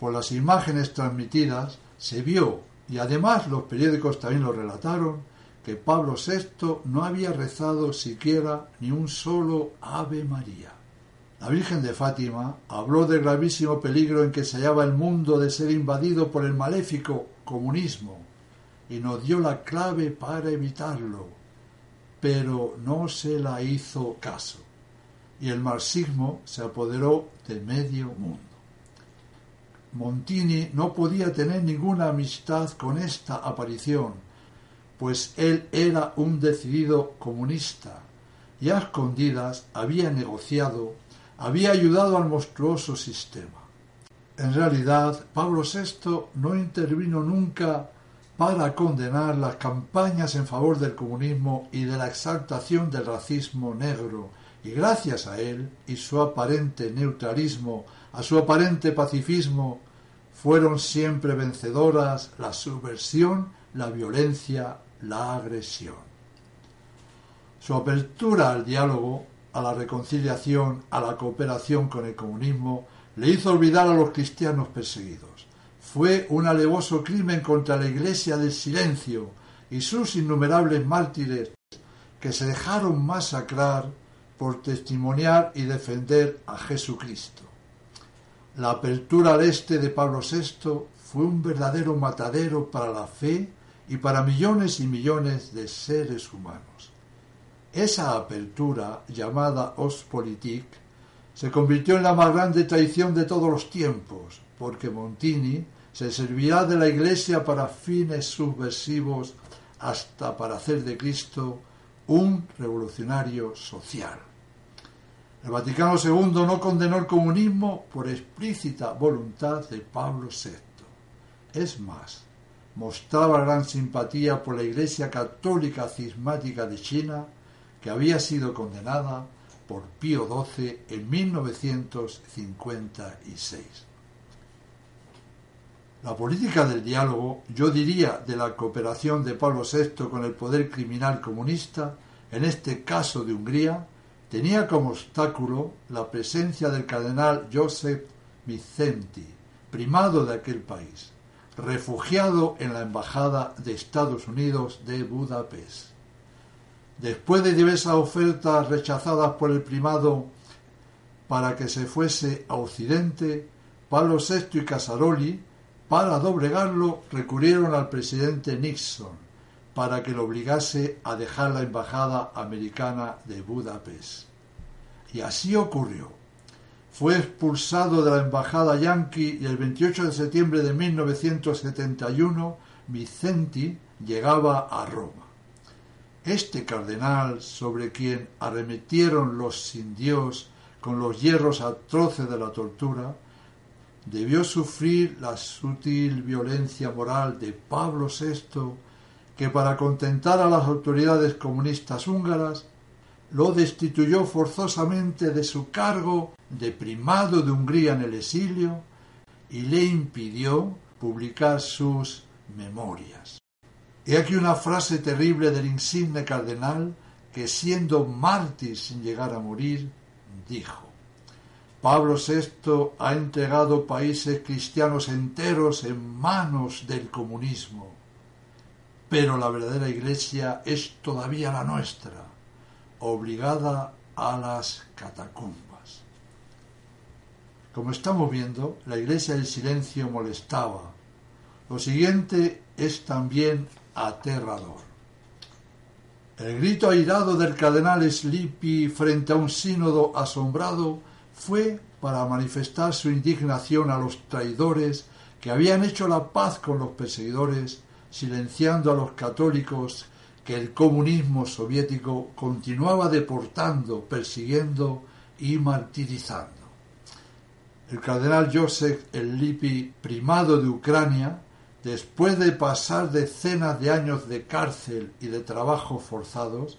Por las imágenes transmitidas se vio, y además los periódicos también lo relataron, que Pablo VI no había rezado siquiera ni un solo Ave María. La Virgen de Fátima habló del gravísimo peligro en que se hallaba el mundo de ser invadido por el maléfico comunismo y nos dio la clave para evitarlo, pero no se la hizo caso y el marxismo se apoderó de medio mundo. Montini no podía tener ninguna amistad con esta aparición, pues él era un decidido comunista y a escondidas había negociado, había ayudado al monstruoso sistema. En realidad, Pablo VI no intervino nunca para condenar las campañas en favor del comunismo y de la exaltación del racismo negro y gracias a él y su aparente neutralismo, a su aparente pacifismo, fueron siempre vencedoras la subversión, la violencia, la agresión. Su apertura al diálogo, a la reconciliación, a la cooperación con el comunismo, le hizo olvidar a los cristianos perseguidos. Fue un alevoso crimen contra la Iglesia del silencio y sus innumerables mártires que se dejaron masacrar por testimoniar y defender a Jesucristo. La apertura al este de Pablo VI fue un verdadero matadero para la fe y para millones y millones de seres humanos. Esa apertura, llamada Ostpolitik, se convirtió en la más grande traición de todos los tiempos, porque Montini se servirá de la Iglesia para fines subversivos hasta para hacer de Cristo un revolucionario social. El Vaticano II no condenó el comunismo por explícita voluntad de Pablo VI. Es más, mostraba gran simpatía por la Iglesia Católica Cismática de China, que había sido condenada por Pío XII en 1956. La política del diálogo, yo diría de la cooperación de Pablo VI con el poder criminal comunista, en este caso de Hungría, tenía como obstáculo la presencia del cardenal Joseph Vicenti, primado de aquel país, refugiado en la Embajada de Estados Unidos de Budapest. Después de diversas ofertas rechazadas por el primado para que se fuese a Occidente, Pablo VI y Casaroli, para doblegarlo, recurrieron al presidente Nixon para que lo obligase a dejar la embajada americana de Budapest. Y así ocurrió. Fue expulsado de la embajada yanqui y el 28 de septiembre de 1971 Vicenti llegaba a Roma. Este cardenal, sobre quien arremetieron los sin Dios con los hierros atroces de la tortura, debió sufrir la sutil violencia moral de Pablo VI, que para contentar a las autoridades comunistas húngaras, lo destituyó forzosamente de su cargo de primado de Hungría en el exilio y le impidió publicar sus memorias. He aquí una frase terrible del insigne cardenal que siendo mártir sin llegar a morir, dijo, Pablo VI ha entregado países cristianos enteros en manos del comunismo, pero la verdadera iglesia es todavía la nuestra, obligada a las catacumbas. Como estamos viendo, la iglesia del silencio molestaba. Lo siguiente es también aterrador. El grito airado del cardenal Sleepy frente a un sínodo asombrado fue para manifestar su indignación a los traidores que habían hecho la paz con los perseguidores, silenciando a los católicos que el comunismo soviético continuaba deportando, persiguiendo y martirizando. El cardenal Joseph Sleepy, primado de Ucrania, después de pasar decenas de años de cárcel y de trabajos forzados,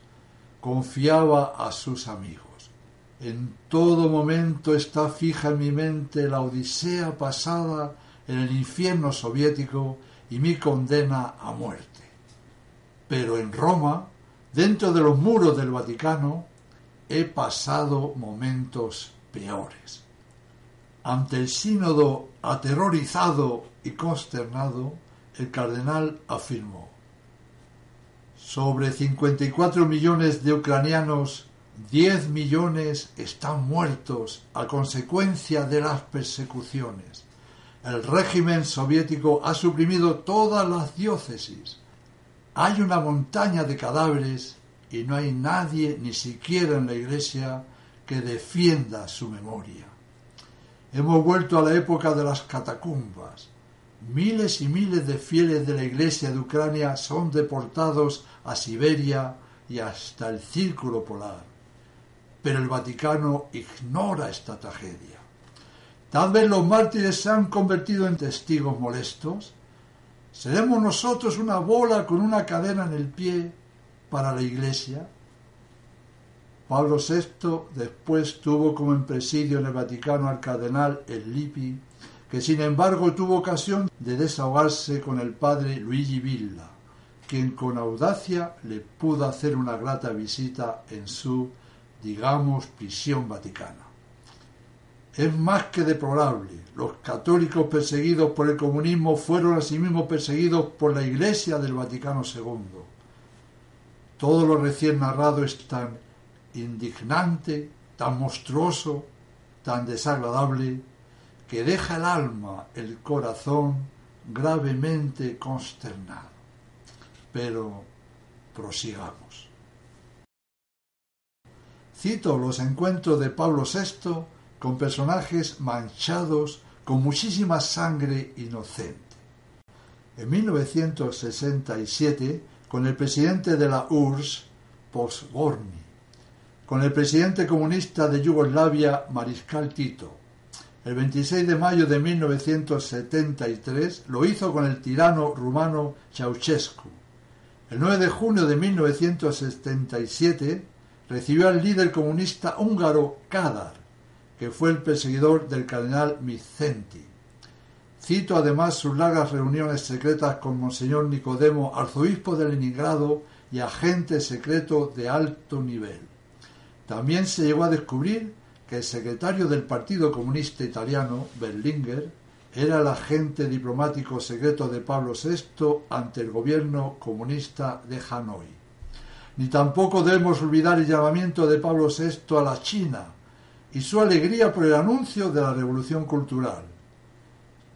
confiaba a sus amigos. En todo momento está fija en mi mente la odisea pasada en el infierno soviético y mi condena a muerte. Pero en Roma, dentro de los muros del Vaticano, he pasado momentos peores. Ante el sínodo aterrorizado y consternado, el cardenal afirmó, sobre 54 millones de ucranianos, 10 millones están muertos a consecuencia de las persecuciones. El régimen soviético ha suprimido todas las diócesis. Hay una montaña de cadáveres y no hay nadie, ni siquiera en la iglesia, que defienda su memoria. Hemos vuelto a la época de las catacumbas. Miles y miles de fieles de la Iglesia de Ucrania son deportados a Siberia y hasta el Círculo Polar. Pero el Vaticano ignora esta tragedia. Tal vez los mártires se han convertido en testigos molestos. ¿Seremos nosotros una bola con una cadena en el pie para la Iglesia? Pablo VI después tuvo como en presidio en el Vaticano al cardenal El Lippi, que sin embargo tuvo ocasión de desahogarse con el padre Luigi Villa, quien con audacia le pudo hacer una grata visita en su, digamos, prisión vaticana. Es más que deplorable. Los católicos perseguidos por el comunismo fueron asimismo perseguidos por la Iglesia del Vaticano II. Todo lo recién narrado es tan indignante, tan monstruoso, tan desagradable, que deja el alma, el corazón gravemente consternado. Pero prosigamos. Cito los encuentros de Pablo VI con personajes manchados con muchísima sangre inocente. En 1967, con el presidente de la URSS, Posborny, con el presidente comunista de Yugoslavia, Mariscal Tito, el 26 de mayo de 1973 lo hizo con el tirano rumano Ceausescu. El 9 de junio de 1977 recibió al líder comunista húngaro Kadar, que fue el perseguidor del cardenal Micenti. Cito además sus largas reuniones secretas con Monseñor Nicodemo, arzobispo de Leningrado y agente secreto de alto nivel. También se llegó a descubrir que el secretario del Partido Comunista Italiano, Berlinguer, era el agente diplomático secreto de Pablo VI ante el gobierno comunista de Hanoi. Ni tampoco debemos olvidar el llamamiento de Pablo VI a la China y su alegría por el anuncio de la revolución cultural.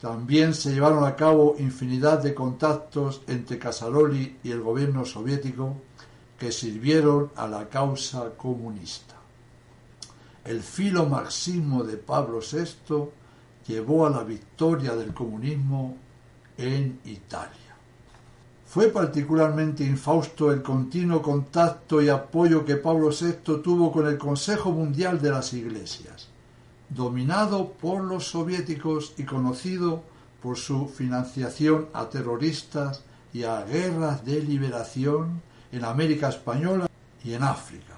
También se llevaron a cabo infinidad de contactos entre Casaloli y el gobierno soviético que sirvieron a la causa comunista el filomarxismo de Pablo VI llevó a la victoria del comunismo en Italia. Fue particularmente infausto el continuo contacto y apoyo que Pablo VI tuvo con el Consejo Mundial de las Iglesias, dominado por los soviéticos y conocido por su financiación a terroristas y a guerras de liberación en América Española y en África.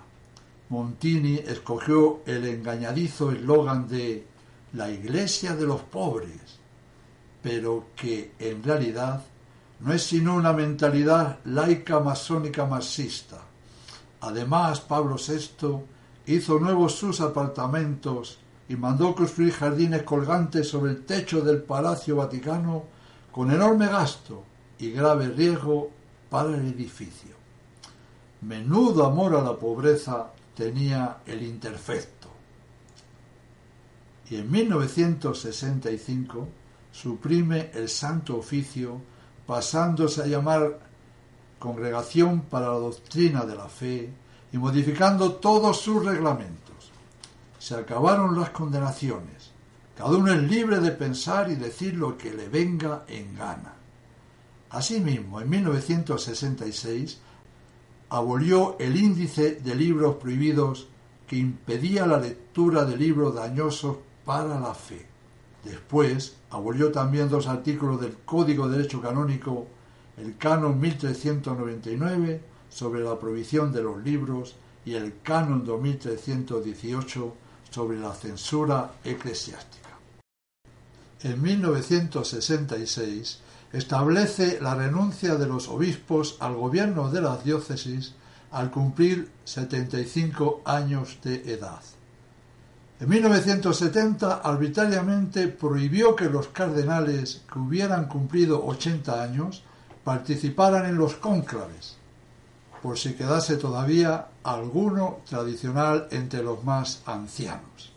Montini escogió el engañadizo eslogan de la Iglesia de los pobres, pero que en realidad no es sino una mentalidad laica masónica marxista. Además, Pablo VI hizo nuevos sus apartamentos y mandó construir jardines colgantes sobre el techo del Palacio Vaticano con enorme gasto y grave riesgo para el edificio. Menudo amor a la pobreza tenía el interfecto. Y en 1965 suprime el Santo Oficio pasándose a llamar Congregación para la Doctrina de la Fe y modificando todos sus reglamentos. Se acabaron las condenaciones. Cada uno es libre de pensar y decir lo que le venga en gana. Asimismo, en 1966 abolió el índice de libros prohibidos que impedía la lectura de libros dañosos para la fe. Después abolió también dos artículos del Código de Derecho Canónico, el Canon 1399 sobre la prohibición de los libros y el Canon 2318 sobre la censura eclesiástica. En 1966 establece la renuncia de los obispos al gobierno de las diócesis al cumplir 75 años de edad. En 1970 arbitrariamente prohibió que los cardenales que hubieran cumplido 80 años participaran en los cónclaves, por si quedase todavía alguno tradicional entre los más ancianos.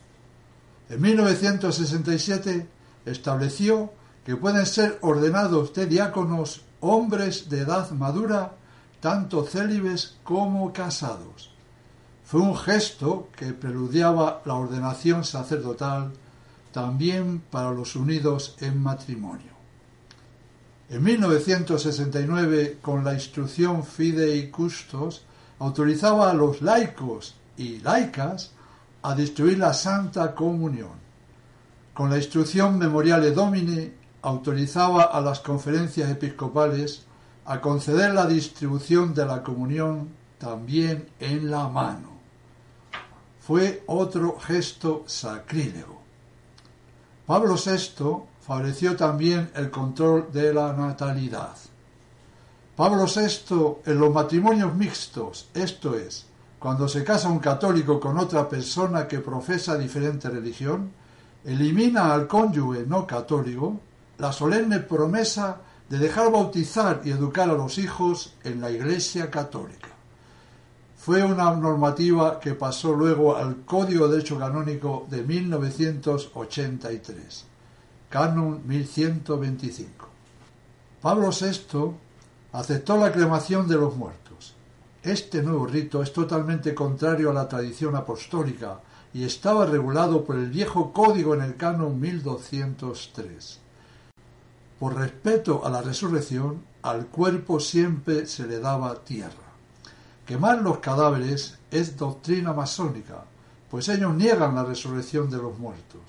En 1967 estableció que pueden ser ordenados de diáconos hombres de edad madura, tanto célibes como casados. Fue un gesto que preludiaba la ordenación sacerdotal también para los unidos en matrimonio. En 1969, con la instrucción Fidei Custos, autorizaba a los laicos y laicas a distribuir la Santa Comunión. Con la instrucción Memoriale Domini autorizaba a las conferencias episcopales a conceder la distribución de la comunión también en la mano. Fue otro gesto sacrílego. Pablo VI favoreció también el control de la natalidad. Pablo VI en los matrimonios mixtos, esto es, cuando se casa un católico con otra persona que profesa diferente religión, elimina al cónyuge no católico la solemne promesa de dejar bautizar y educar a los hijos en la Iglesia católica. Fue una normativa que pasó luego al Código de Derecho Canónico de 1983, Canon 1125. Pablo VI aceptó la cremación de los muertos. Este nuevo rito es totalmente contrario a la tradición apostólica y estaba regulado por el viejo código en el canon 1203. Por respeto a la resurrección, al cuerpo siempre se le daba tierra. Quemar los cadáveres es doctrina masónica, pues ellos niegan la resurrección de los muertos.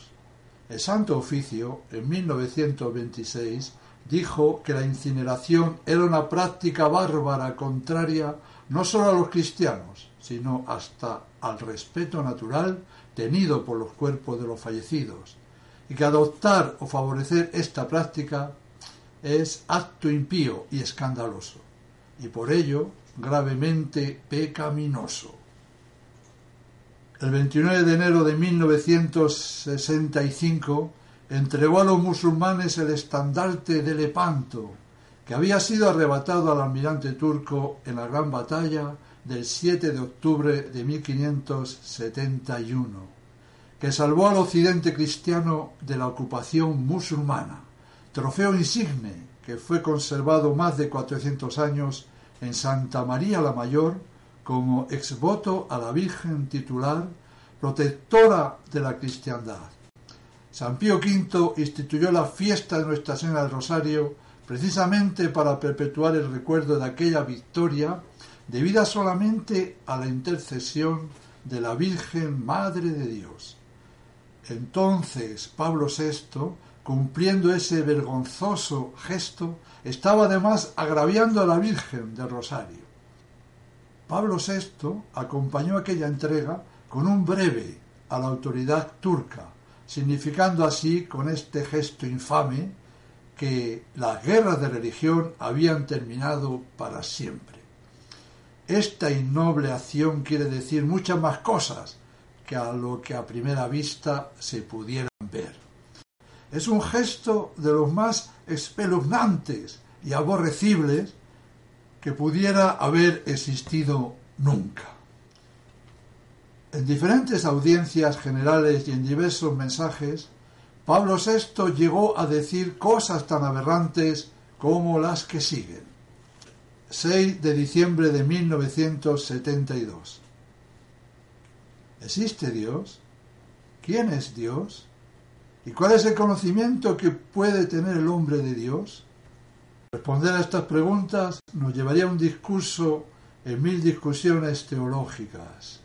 El Santo Oficio, en 1926, dijo que la incineración era una práctica bárbara contraria no solo a los cristianos, sino hasta al respeto natural tenido por los cuerpos de los fallecidos, y que adoptar o favorecer esta práctica es acto impío y escandaloso, y por ello gravemente pecaminoso. El 29 de enero de 1965 entregó a los musulmanes el estandarte de Lepanto, que había sido arrebatado al almirante turco en la gran batalla del 7 de octubre de 1571 que salvó al occidente cristiano de la ocupación musulmana, trofeo insigne que fue conservado más de 400 años en Santa María la Mayor como exvoto a la Virgen titular, protectora de la cristiandad. San Pío V instituyó la fiesta de Nuestra Señora del Rosario precisamente para perpetuar el recuerdo de aquella victoria debida solamente a la intercesión de la Virgen Madre de Dios. Entonces Pablo VI, cumpliendo ese vergonzoso gesto, estaba además agraviando a la Virgen del Rosario. Pablo VI acompañó aquella entrega con un breve a la autoridad turca, significando así con este gesto infame que las guerras de religión habían terminado para siempre. Esta innoble acción quiere decir muchas más cosas, que a lo que a primera vista se pudieran ver. Es un gesto de los más espeluznantes y aborrecibles que pudiera haber existido nunca. En diferentes audiencias generales y en diversos mensajes, Pablo VI llegó a decir cosas tan aberrantes como las que siguen. 6 de diciembre de 1972. ¿Existe Dios? ¿Quién es Dios? ¿Y cuál es el conocimiento que puede tener el hombre de Dios? Responder a estas preguntas nos llevaría a un discurso en mil discusiones teológicas.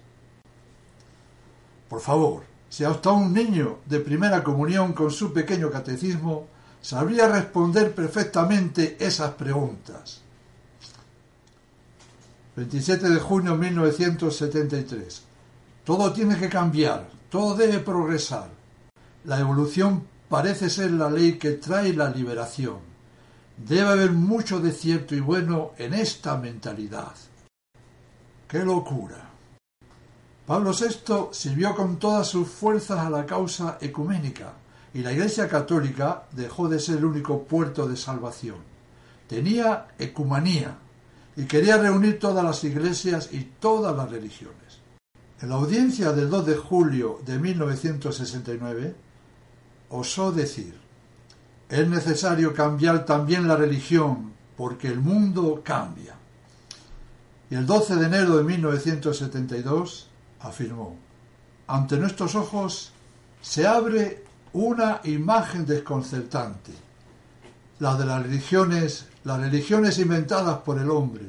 Por favor, si hasta un niño de primera comunión con su pequeño catecismo sabría responder perfectamente esas preguntas. 27 de junio de 1973. Todo tiene que cambiar, todo debe progresar. La evolución parece ser la ley que trae la liberación. Debe haber mucho de cierto y bueno en esta mentalidad. ¡Qué locura! Pablo VI sirvió con todas sus fuerzas a la causa ecuménica y la Iglesia Católica dejó de ser el único puerto de salvación. Tenía ecumanía y quería reunir todas las iglesias y todas las religiones. En la audiencia del 2 de julio de 1969, osó decir, es necesario cambiar también la religión porque el mundo cambia. Y el 12 de enero de 1972 afirmó, ante nuestros ojos se abre una imagen desconcertante, la de las religiones, las religiones inventadas por el hombre,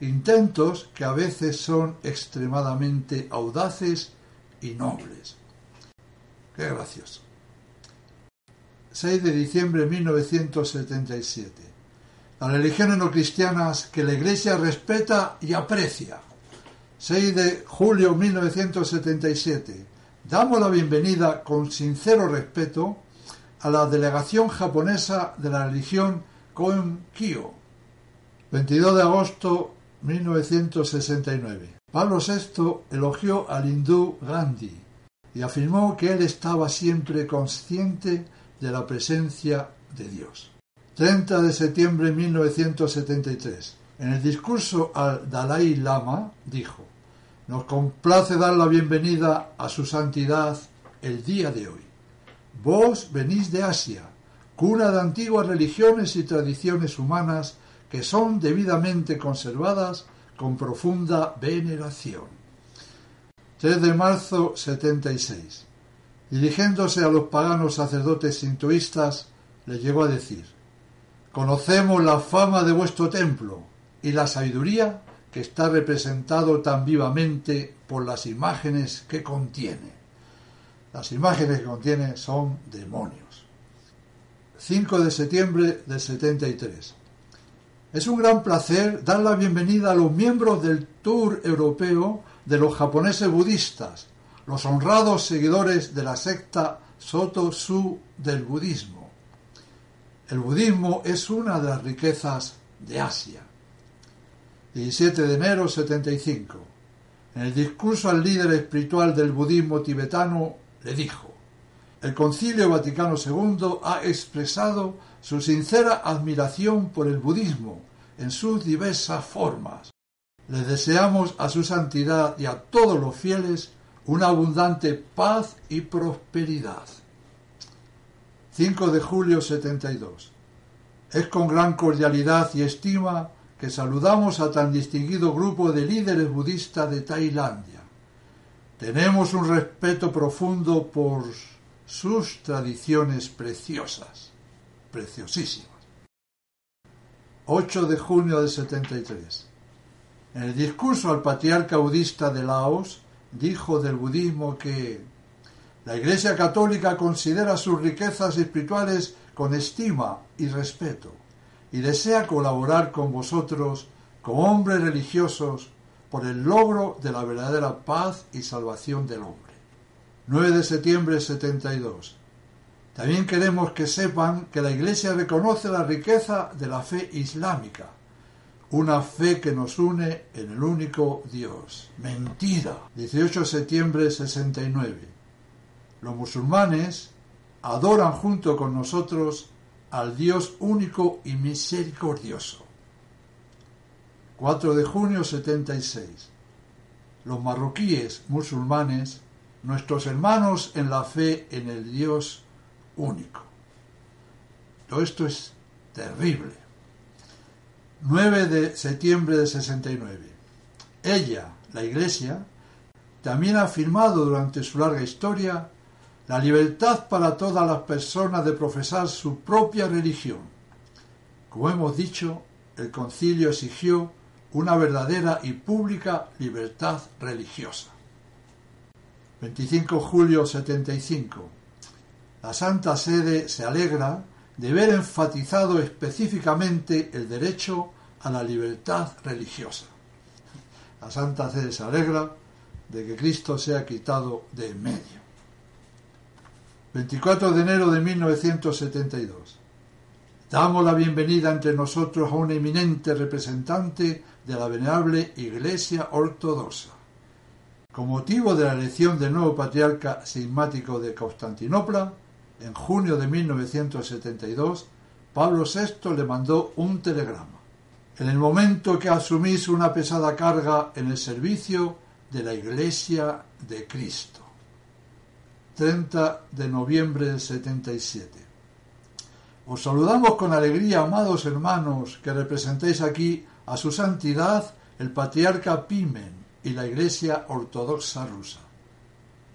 intentos que a veces son extremadamente audaces y nobles. Qué gracioso. 6 de diciembre de 1977. Las religiones no cristianas que la Iglesia respeta y aprecia. 6 de julio de 1977. Damos la bienvenida con sincero respeto a la delegación japonesa de la religión Koen-Kyo. 22 de agosto 1969. Pablo VI elogió al hindú Gandhi y afirmó que él estaba siempre consciente de la presencia de Dios. 30 de septiembre de 1973. En el discurso al Dalai Lama dijo, nos complace dar la bienvenida a su santidad el día de hoy. Vos venís de Asia, cuna de antiguas religiones y tradiciones humanas que son debidamente conservadas con profunda veneración. 3 de marzo 76. Dirigiéndose a los paganos sacerdotes sintoístas, le llegó a decir, Conocemos la fama de vuestro templo y la sabiduría que está representado tan vivamente por las imágenes que contiene. Las imágenes que contiene son demonios. 5 de septiembre del 73. Es un gran placer dar la bienvenida a los miembros del Tour Europeo de los japoneses budistas, los honrados seguidores de la secta Soto Su del budismo. El budismo es una de las riquezas de Asia. 17 de enero 75. En el discurso al líder espiritual del budismo tibetano le dijo, el Concilio Vaticano II ha expresado su sincera admiración por el budismo en sus diversas formas. Le deseamos a su santidad y a todos los fieles una abundante paz y prosperidad. 5 de julio 72. Es con gran cordialidad y estima que saludamos a tan distinguido grupo de líderes budistas de Tailandia. Tenemos un respeto profundo por sus tradiciones preciosas, preciosísimas. 8 de junio de 73. En el discurso al patriarca budista de Laos, dijo del budismo que la Iglesia Católica considera sus riquezas espirituales con estima y respeto y desea colaborar con vosotros como hombres religiosos por el logro de la verdadera paz y salvación del hombre. 9 de septiembre 72. También queremos que sepan que la Iglesia reconoce la riqueza de la fe islámica, una fe que nos une en el único Dios. Mentira. 18 de septiembre 69. Los musulmanes adoran junto con nosotros al Dios único y misericordioso. 4 de junio 76. Los marroquíes musulmanes, nuestros hermanos en la fe en el Dios único. Todo esto es terrible. 9 de septiembre de 69. Ella, la Iglesia, también ha afirmado durante su larga historia la libertad para todas las personas de profesar su propia religión. Como hemos dicho, el concilio exigió una verdadera y pública libertad religiosa. 25 julio 75. La Santa Sede se alegra de ver enfatizado específicamente el derecho a la libertad religiosa. La Santa Sede se alegra de que Cristo sea quitado de en medio. 24 de enero de 1972. Damos la bienvenida entre nosotros a un eminente representante de la venerable Iglesia Ortodoxa. Con motivo de la elección del nuevo patriarca sigmático de Constantinopla, en junio de 1972, Pablo VI le mandó un telegrama. En el momento que asumís una pesada carga en el servicio de la Iglesia de Cristo. 30 de noviembre del 77. Os saludamos con alegría, amados hermanos, que representéis aquí a su santidad el patriarca Pimen y la Iglesia Ortodoxa rusa.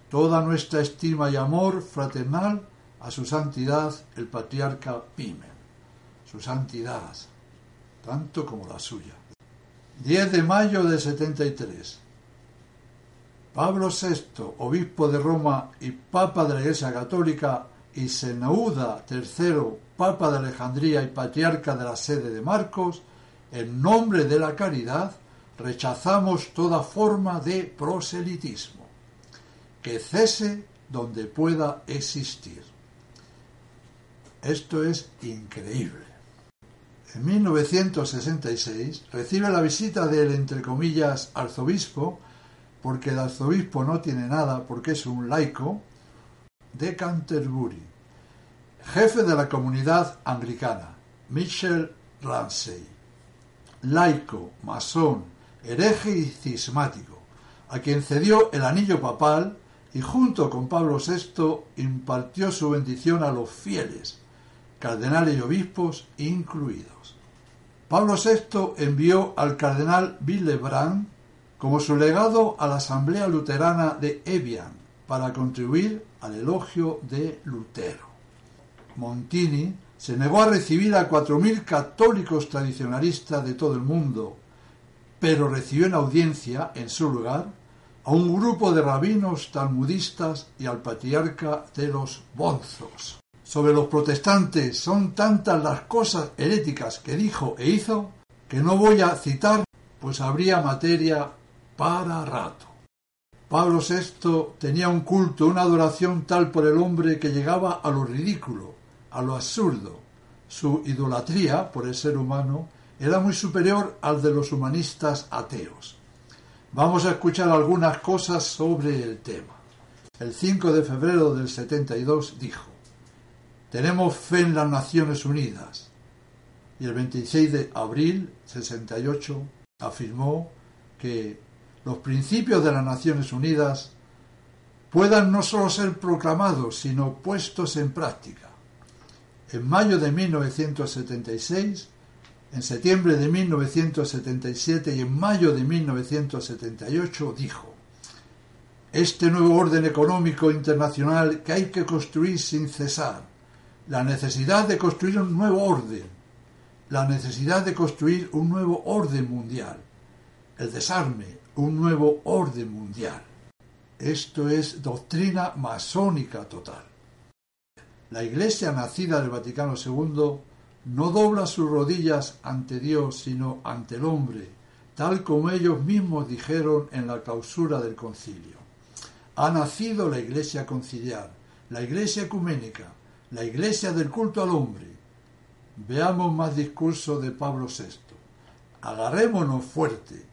Toda nuestra estima y amor fraternal a su santidad el patriarca Pimen. Su santidad, tanto como la suya. 10 de mayo de 73. Pablo VI, obispo de Roma y papa de la Iglesia Católica, y Senauda III, papa de Alejandría y patriarca de la sede de Marcos, en nombre de la caridad, rechazamos toda forma de proselitismo, que cese donde pueda existir. Esto es increíble. En 1966 recibe la visita del, entre comillas, arzobispo, porque el arzobispo no tiene nada, porque es un laico, de Canterbury, jefe de la comunidad anglicana, Michel Ramsey, laico, masón, hereje y cismático, a quien cedió el anillo papal y junto con Pablo VI impartió su bendición a los fieles, cardenales y obispos incluidos. Pablo VI envió al cardenal Willebrand como su legado a la Asamblea Luterana de Evian para contribuir al elogio de Lutero. Montini se negó a recibir a cuatro mil católicos tradicionalistas de todo el mundo, pero recibió en audiencia, en su lugar, a un grupo de rabinos talmudistas y al patriarca de los bonzos sobre los protestantes son tantas las cosas heréticas que dijo e hizo que no voy a citar, pues habría materia para rato. Pablo VI tenía un culto, una adoración tal por el hombre que llegaba a lo ridículo, a lo absurdo. Su idolatría por el ser humano era muy superior al de los humanistas ateos. Vamos a escuchar algunas cosas sobre el tema. El 5 de febrero del 72 dijo, tenemos fe en las Naciones Unidas. Y el 26 de abril 68 afirmó que los principios de las Naciones Unidas puedan no solo ser proclamados, sino puestos en práctica. En mayo de 1976, en septiembre de 1977 y en mayo de 1978 dijo, este nuevo orden económico internacional que hay que construir sin cesar la necesidad de construir un nuevo orden, la necesidad de construir un nuevo orden mundial, el desarme, un nuevo orden mundial. Esto es doctrina masónica total. La Iglesia nacida del Vaticano II no dobla sus rodillas ante Dios, sino ante el hombre, tal como ellos mismos dijeron en la clausura del concilio. Ha nacido la Iglesia conciliar, la Iglesia ecuménica, la Iglesia del culto al hombre. Veamos más discurso de Pablo VI. Agarrémonos fuerte,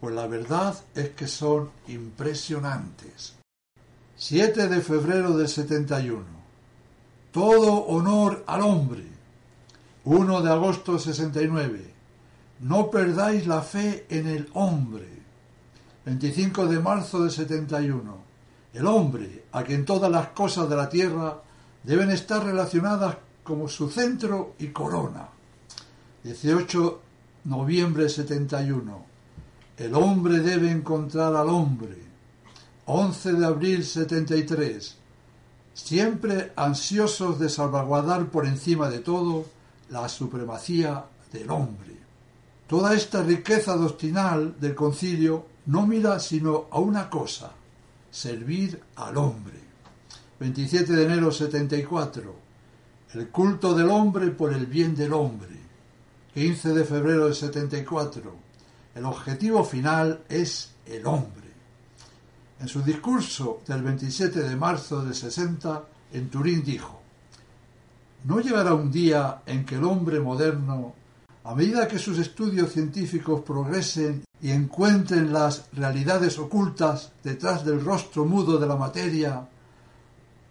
pues la verdad es que son impresionantes. 7 de febrero del 71. Todo honor al hombre. 1 de agosto 69. No perdáis la fe en el hombre. 25 de marzo del 71. El hombre, a quien todas las cosas de la tierra deben estar relacionadas como su centro y corona. 18 noviembre 71. El hombre debe encontrar al hombre. 11 de abril 73. Siempre ansiosos de salvaguardar por encima de todo la supremacía del hombre. Toda esta riqueza doctrinal del concilio no mira sino a una cosa, servir al hombre. 27 de enero 74. El culto del hombre por el bien del hombre. 15 de febrero de 74. El objetivo final es el hombre. En su discurso del 27 de marzo del 60, en Turín dijo, ¿No llegará un día en que el hombre moderno, a medida que sus estudios científicos progresen y encuentren las realidades ocultas detrás del rostro mudo de la materia,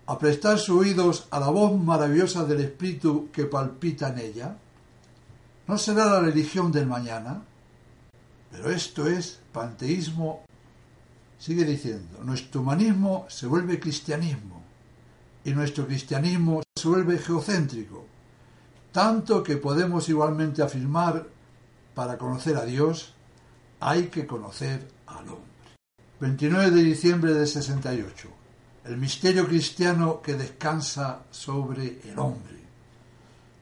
a prestar sus oídos a la voz maravillosa del Espíritu que palpita en ella? ¿No será la religión del mañana? Pero esto es panteísmo. Sigue diciendo, nuestro humanismo se vuelve cristianismo y nuestro cristianismo se vuelve geocéntrico, tanto que podemos igualmente afirmar, para conocer a Dios hay que conocer al hombre. 29 de diciembre de 68 el misterio cristiano que descansa sobre el hombre.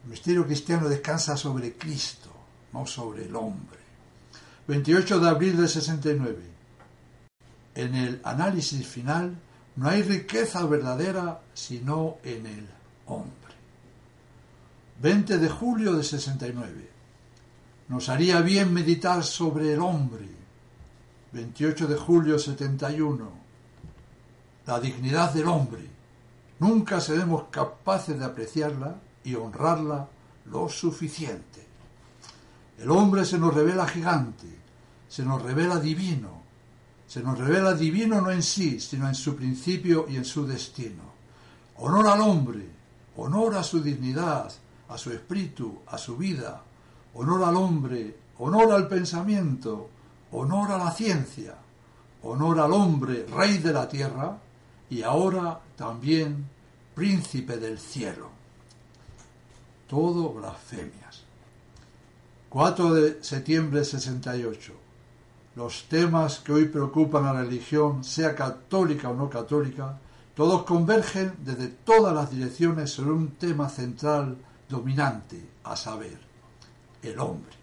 El misterio cristiano descansa sobre Cristo, no sobre el hombre. 28 de abril del 69. En el análisis final no hay riqueza verdadera sino en el hombre. 20 de julio de 69. Nos haría bien meditar sobre el hombre, 28 de julio 71. La dignidad del hombre. Nunca seremos capaces de apreciarla y honrarla lo suficiente. El hombre se nos revela gigante, se nos revela divino, se nos revela divino no en sí, sino en su principio y en su destino. Honor al hombre, honor a su dignidad, a su espíritu, a su vida, honor al hombre, honor al pensamiento, honor a la ciencia, honor al hombre, rey de la tierra, y ahora también príncipe del cielo. Todo blasfemias. 4 de septiembre de 68. Los temas que hoy preocupan a la religión, sea católica o no católica, todos convergen desde todas las direcciones sobre un tema central dominante, a saber, el hombre.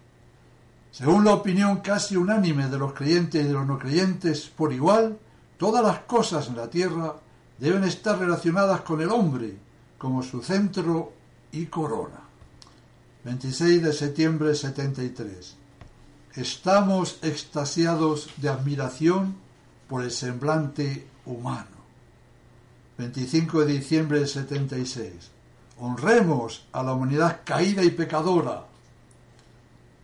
Según la opinión casi unánime de los creyentes y de los no creyentes por igual, todas las cosas en la tierra deben estar relacionadas con el hombre como su centro y corona. 26 de septiembre de 73. Estamos extasiados de admiración por el semblante humano. 25 de diciembre de 76. Honremos a la humanidad caída y pecadora.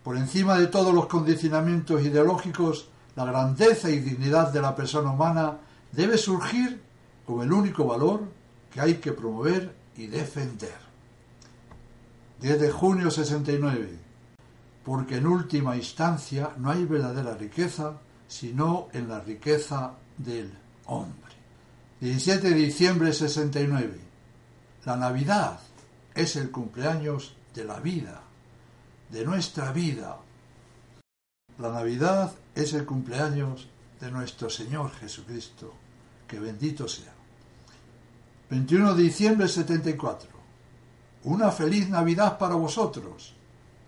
Por encima de todos los condicionamientos ideológicos, la grandeza y dignidad de la persona humana debe surgir como el único valor que hay que promover y defender. Desde junio 69. Porque en última instancia no hay verdadera riqueza sino en la riqueza del hombre. 17 de diciembre 69. La Navidad es el cumpleaños de la vida, de nuestra vida. La Navidad es el cumpleaños de nuestro Señor Jesucristo, que bendito sea. 21 de diciembre 74. Una feliz Navidad para vosotros.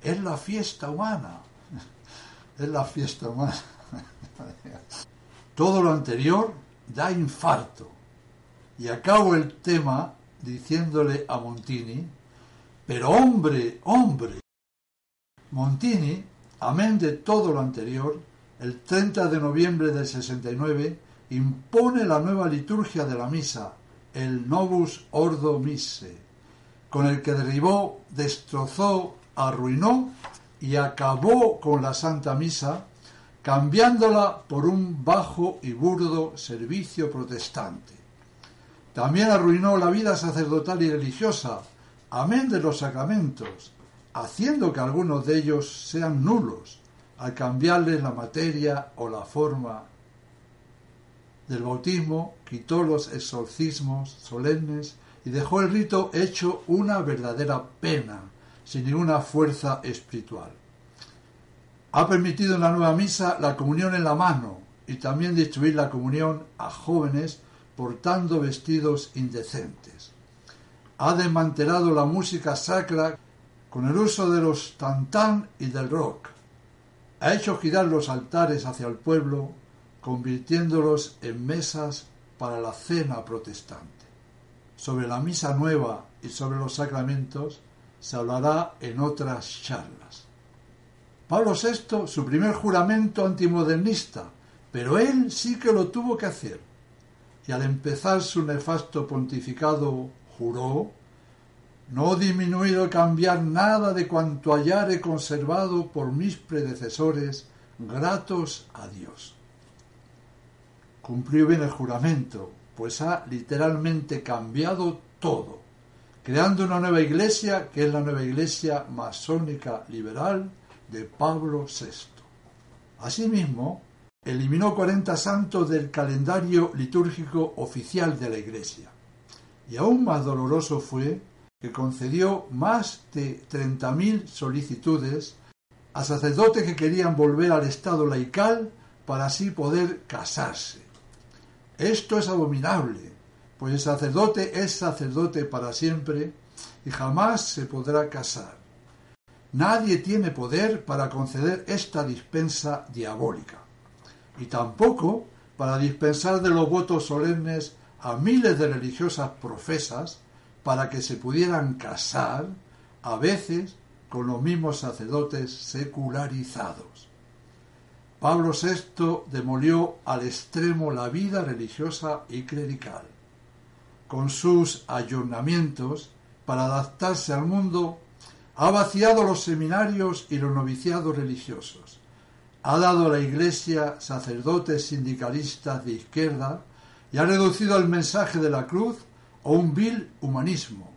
Es la fiesta humana. Es la fiesta humana. Todo lo anterior da infarto. Y acabo el tema diciéndole a Montini, pero hombre, hombre. Montini, amén de todo lo anterior, el 30 de noviembre del 69, impone la nueva liturgia de la misa, el Novus Ordo Mise, con el que derribó, destrozó, arruinó y acabó con la Santa Misa, cambiándola por un bajo y burdo servicio protestante. También arruinó la vida sacerdotal y religiosa, amén de los sacramentos, haciendo que algunos de ellos sean nulos, al cambiarles la materia o la forma del bautismo, quitó los exorcismos solemnes y dejó el rito hecho una verdadera pena, sin ninguna fuerza espiritual. Ha permitido en la nueva misa la comunión en la mano y también distribuir la comunión a jóvenes portando vestidos indecentes. Ha desmantelado la música sacra con el uso de los tantán y del rock. Ha hecho girar los altares hacia el pueblo convirtiéndolos en mesas para la cena protestante. Sobre la misa nueva y sobre los sacramentos se hablará en otras charlas. Pablo VI, su primer juramento antimodernista, pero él sí que lo tuvo que hacer. Y al empezar su nefasto pontificado juró no disminuir o cambiar nada de cuanto hallare conservado por mis predecesores, gratos a Dios cumplió bien el juramento, pues ha literalmente cambiado todo, creando una nueva iglesia que es la nueva iglesia masónica liberal de Pablo VI. Asimismo, eliminó 40 santos del calendario litúrgico oficial de la iglesia. Y aún más doloroso fue que concedió más de 30.000 solicitudes a sacerdotes que querían volver al estado laical para así poder casarse. Esto es abominable, pues el sacerdote es sacerdote para siempre y jamás se podrá casar. Nadie tiene poder para conceder esta dispensa diabólica, y tampoco para dispensar de los votos solemnes a miles de religiosas profesas para que se pudieran casar, a veces con los mismos sacerdotes secularizados. Pablo VI demolió al extremo la vida religiosa y clerical. Con sus ayornamientos, para adaptarse al mundo, ha vaciado los seminarios y los noviciados religiosos. Ha dado a la Iglesia sacerdotes sindicalistas de izquierda y ha reducido el mensaje de la cruz a un vil humanismo,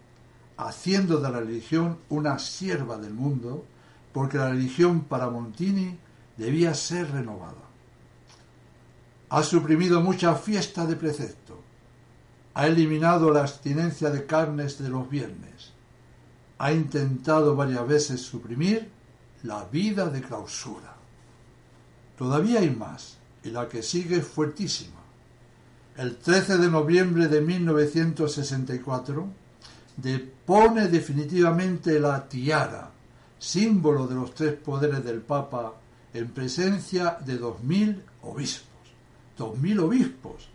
haciendo de la religión una sierva del mundo, porque la religión para Montini debía ser renovada. Ha suprimido mucha fiesta de precepto. Ha eliminado la abstinencia de carnes de los viernes. Ha intentado varias veces suprimir la vida de clausura. Todavía hay más, y la que sigue es fuertísima. El 13 de noviembre de 1964 depone definitivamente la tiara, símbolo de los tres poderes del Papa en presencia de dos mil obispos. Dos mil obispos.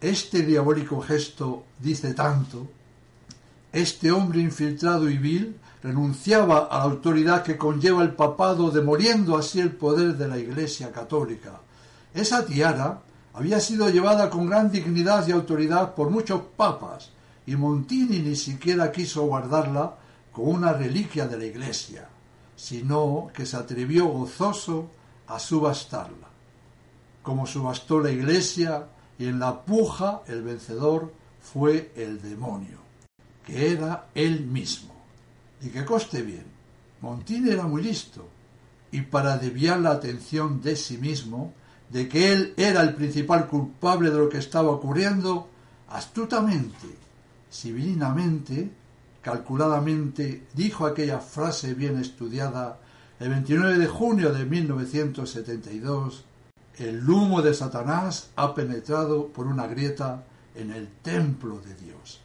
Este diabólico gesto dice tanto. Este hombre infiltrado y vil renunciaba a la autoridad que conlleva el papado, demoliendo así el poder de la Iglesia católica. Esa tiara había sido llevada con gran dignidad y autoridad por muchos papas, y Montini ni siquiera quiso guardarla como una reliquia de la Iglesia sino que se atrevió gozoso a subastarla, como subastó la iglesia y en la puja el vencedor fue el demonio, que era él mismo. Y que coste bien, Montini era muy listo, y para desviar la atención de sí mismo, de que él era el principal culpable de lo que estaba ocurriendo, astutamente, civilinamente, calculadamente dijo aquella frase bien estudiada el 29 de junio de 1972, el humo de Satanás ha penetrado por una grieta en el templo de Dios.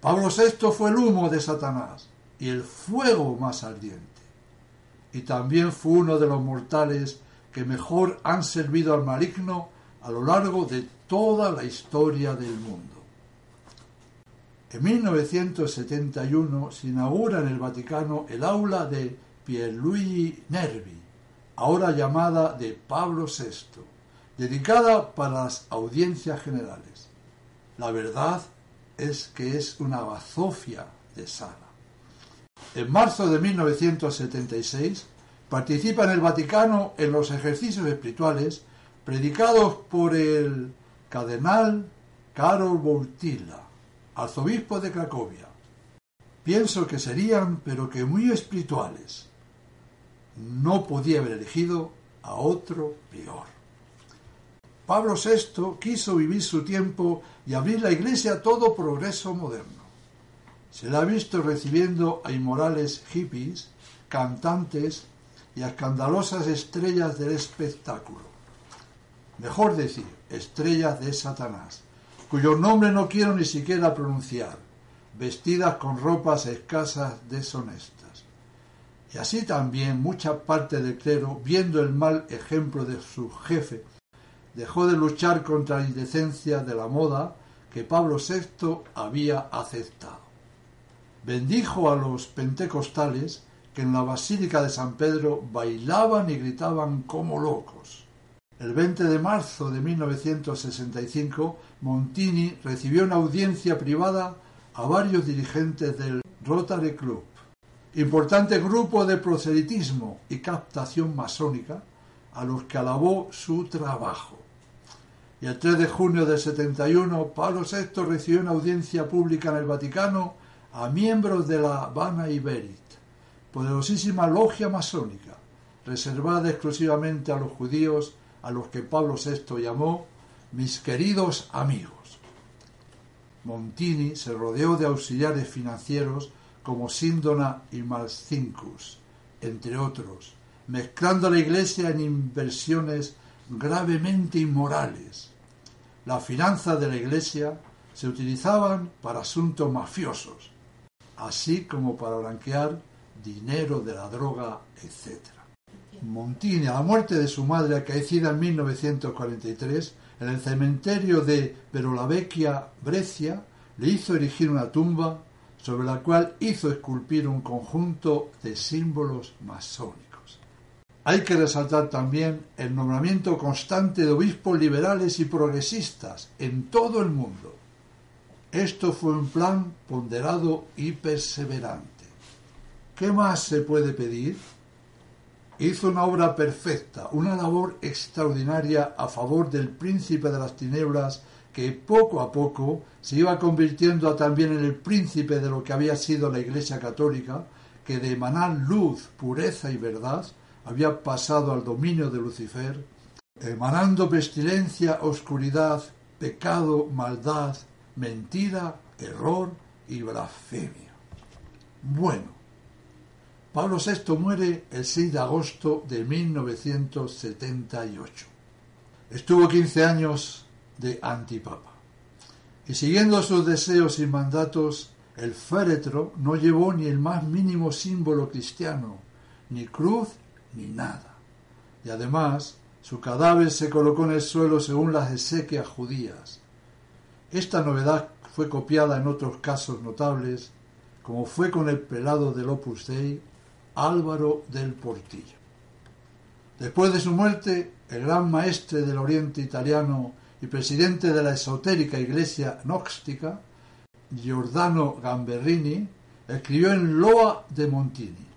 Pablo VI fue el humo de Satanás y el fuego más ardiente. Y también fue uno de los mortales que mejor han servido al maligno a lo largo de toda la historia del mundo. En 1971 se inaugura en el Vaticano el aula de Pierluigi Nervi, ahora llamada de Pablo VI, dedicada para las audiencias generales. La verdad es que es una bazofia de sala. En marzo de 1976 participa en el Vaticano en los ejercicios espirituales predicados por el cardenal Karol Wojtyla arzobispo de Cracovia. Pienso que serían, pero que muy espirituales. No podía haber elegido a otro peor. Pablo VI quiso vivir su tiempo y abrir la iglesia a todo progreso moderno. Se le ha visto recibiendo a inmorales hippies, cantantes y escandalosas estrellas del espectáculo. Mejor decir, estrellas de Satanás, cuyo nombre no quiero ni siquiera pronunciar, vestidas con ropas escasas deshonestas. Y así también mucha parte del clero, viendo el mal ejemplo de su jefe, dejó de luchar contra la indecencia de la moda que Pablo VI había aceptado. Bendijo a los pentecostales que en la Basílica de San Pedro bailaban y gritaban como locos. El 20 de marzo de 1965, Montini recibió una audiencia privada a varios dirigentes del Rotary Club, importante grupo de proselitismo y captación masónica, a los que alabó su trabajo. Y el 3 de junio del 71, Pablo VI recibió una audiencia pública en el Vaticano a miembros de la Bana Iberit, poderosísima logia masónica, reservada exclusivamente a los judíos a los que Pablo VI llamó mis queridos amigos. Montini se rodeó de auxiliares financieros como Síndona y Marcincus, entre otros, mezclando la Iglesia en inversiones gravemente inmorales. Las finanzas de la Iglesia se utilizaban para asuntos mafiosos, así como para blanquear dinero de la droga, etc. Montini, a la muerte de su madre acaecida en 1943, en el cementerio de Verolavecchia, Brescia, le hizo erigir una tumba sobre la cual hizo esculpir un conjunto de símbolos masónicos. Hay que resaltar también el nombramiento constante de obispos liberales y progresistas en todo el mundo. Esto fue un plan ponderado y perseverante. ¿Qué más se puede pedir? Hizo una obra perfecta, una labor extraordinaria a favor del príncipe de las tinieblas que poco a poco se iba convirtiendo también en el príncipe de lo que había sido la Iglesia Católica, que de emanar luz, pureza y verdad había pasado al dominio de Lucifer, emanando pestilencia, oscuridad, pecado, maldad, mentira, error y blasfemia. Bueno, Pablo VI muere el 6 de agosto de 1978. Estuvo 15 años de antipapa. Y siguiendo sus deseos y mandatos, el féretro no llevó ni el más mínimo símbolo cristiano, ni cruz ni nada. Y además, su cadáver se colocó en el suelo según las exequias judías. Esta novedad fue copiada en otros casos notables, como fue con el pelado del Opus Dei, Álvaro del Portillo. Después de su muerte, el gran maestre del oriente italiano y presidente de la esotérica iglesia gnóstica, Giordano Gamberini, escribió en Loa de Montini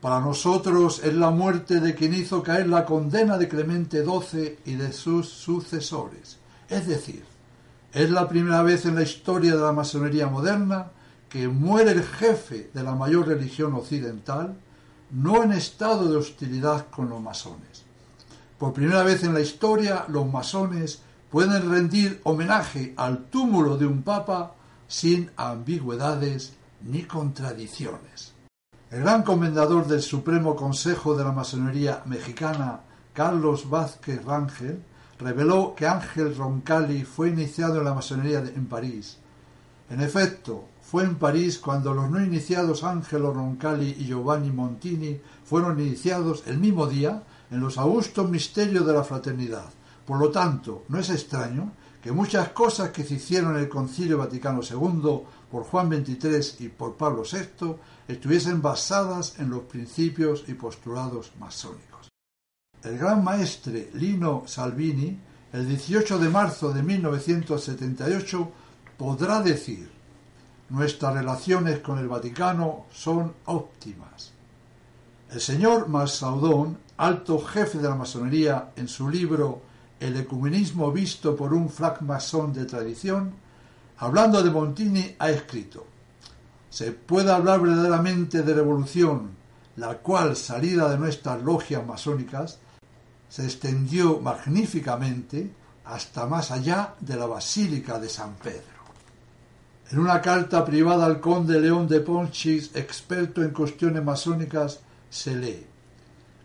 para nosotros es la muerte de quien hizo caer la condena de Clemente XII y de sus sucesores. Es decir, es la primera vez en la historia de la masonería moderna que muere el jefe de la mayor religión occidental, no en estado de hostilidad con los masones. Por primera vez en la historia, los masones pueden rendir homenaje al túmulo de un papa sin ambigüedades ni contradicciones. El gran comendador del Supremo Consejo de la Masonería Mexicana, Carlos Vázquez Rangel, reveló que Ángel Roncalli fue iniciado en la masonería en París. En efecto, fue en París cuando los no iniciados Ángelo Roncalli y Giovanni Montini fueron iniciados el mismo día en los augustos misterios de la fraternidad. Por lo tanto, no es extraño que muchas cosas que se hicieron en el Concilio Vaticano II por Juan XXIII y por Pablo VI estuviesen basadas en los principios y postulados masónicos. El gran maestre Lino Salvini, el 18 de marzo de 1978, podrá decir nuestras relaciones con el Vaticano son óptimas. El señor Marsaudón, alto jefe de la masonería, en su libro El ecumenismo visto por un francmasón de tradición, hablando de Montini, ha escrito se puede hablar verdaderamente de revolución, la cual, salida de nuestras logias masónicas, se extendió magníficamente hasta más allá de la Basílica de San Pedro. En una carta privada al conde León de Ponchis, experto en cuestiones masónicas, se lee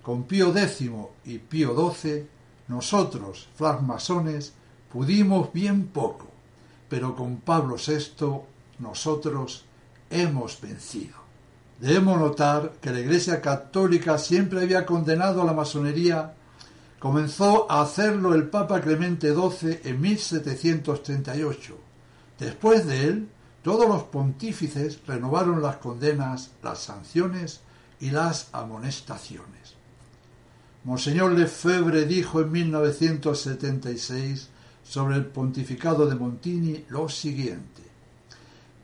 Con Pío X y Pío XII, nosotros, francmasones, pudimos bien poco, pero con Pablo VI, nosotros hemos vencido. Debemos notar que la Iglesia Católica siempre había condenado a la masonería. Comenzó a hacerlo el Papa Clemente XII en 1738. Después de él, todos los pontífices renovaron las condenas, las sanciones y las amonestaciones. Monseñor Lefebvre dijo en 1976 sobre el pontificado de Montini lo siguiente.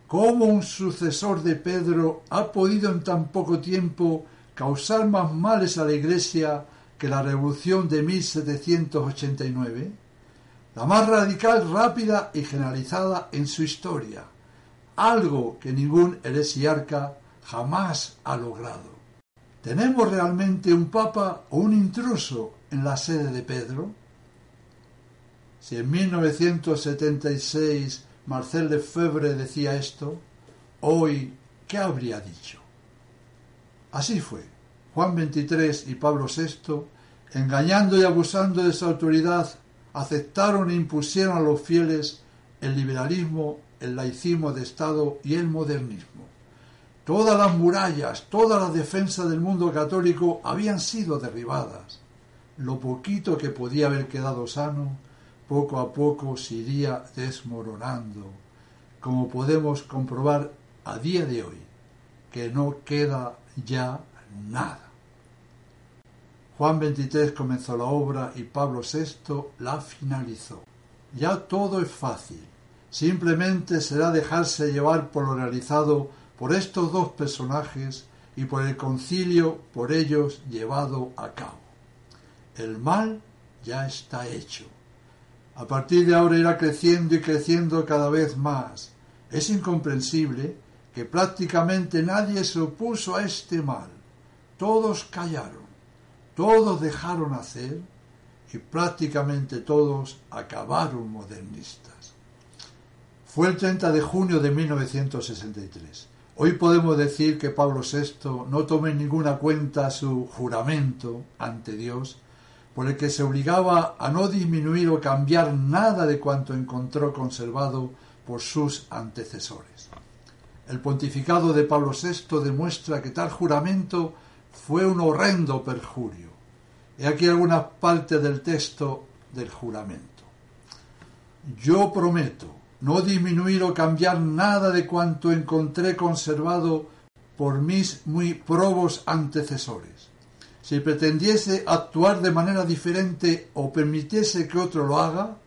Cómo un sucesor de Pedro ha podido en tan poco tiempo causar más males a la Iglesia que la revolución de 1789, la más radical, rápida y generalizada en su historia, algo que ningún heresiarca jamás ha logrado. ¿Tenemos realmente un papa o un intruso en la sede de Pedro? Si en 1976 Marcel de Febre decía esto, hoy, ¿qué habría dicho? Así fue. Juan XXIII y Pablo VI, engañando y abusando de su autoridad, aceptaron e impusieron a los fieles el liberalismo, el laicismo de Estado y el modernismo. Todas las murallas, toda la defensa del mundo católico habían sido derribadas. Lo poquito que podía haber quedado sano poco a poco se iría desmoronando, como podemos comprobar a día de hoy, que no queda ya nada. Juan 23 comenzó la obra y Pablo VI la finalizó. Ya todo es fácil. Simplemente será dejarse llevar por lo realizado por estos dos personajes y por el concilio por ellos llevado a cabo. El mal ya está hecho. A partir de ahora irá creciendo y creciendo cada vez más. Es incomprensible que prácticamente nadie se opuso a este mal. Todos callaron, todos dejaron hacer y prácticamente todos acabaron modernistas. Fue el 30 de junio de 1963. Hoy podemos decir que Pablo VI no tome en ninguna cuenta su juramento ante Dios, por el que se obligaba a no disminuir o cambiar nada de cuanto encontró conservado por sus antecesores. El pontificado de Pablo VI demuestra que tal juramento fue un horrendo perjurio. He aquí algunas partes del texto del juramento. Yo prometo no disminuir o cambiar nada de cuanto encontré conservado por mis muy probos antecesores. Si pretendiese actuar de manera diferente o permitiese que otro lo haga,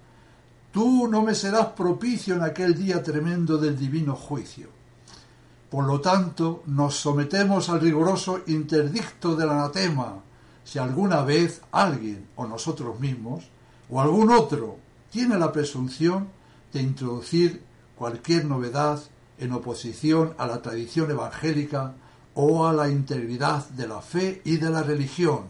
tú no me serás propicio en aquel día tremendo del divino juicio por lo tanto, nos sometemos al riguroso interdicto del anatema si alguna vez alguien, o nosotros mismos, o algún otro, tiene la presunción de introducir cualquier novedad en oposición a la tradición evangélica o a la integridad de la fe y de la religión,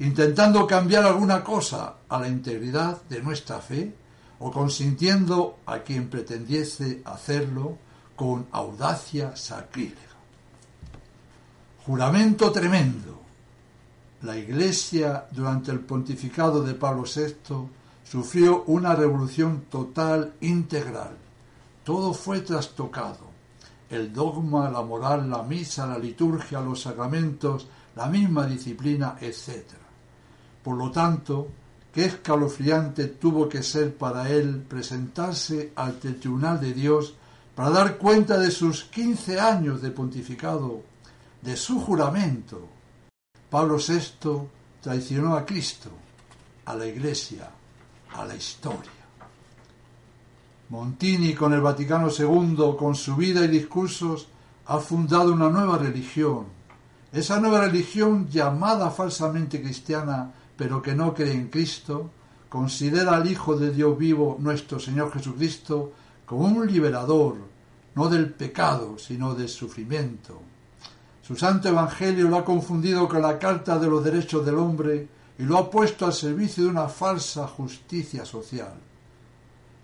intentando cambiar alguna cosa a la integridad de nuestra fe o consintiendo a quien pretendiese hacerlo con audacia sacrílega. Juramento tremendo. La Iglesia durante el pontificado de Pablo VI sufrió una revolución total, integral. Todo fue trastocado. El dogma, la moral, la misa, la liturgia, los sacramentos, la misma disciplina, etc. Por lo tanto, qué escalofriante tuvo que ser para él presentarse ante el tribunal de Dios para dar cuenta de sus quince años de pontificado, de su juramento. Pablo VI traicionó a Cristo, a la Iglesia, a la historia. Montini, con el Vaticano II, con su vida y discursos, ha fundado una nueva religión. Esa nueva religión, llamada falsamente cristiana, pero que no cree en Cristo, considera al Hijo de Dios vivo, nuestro Señor Jesucristo, como un liberador, no del pecado, sino del sufrimiento. Su santo evangelio lo ha confundido con la Carta de los Derechos del Hombre y lo ha puesto al servicio de una falsa justicia social.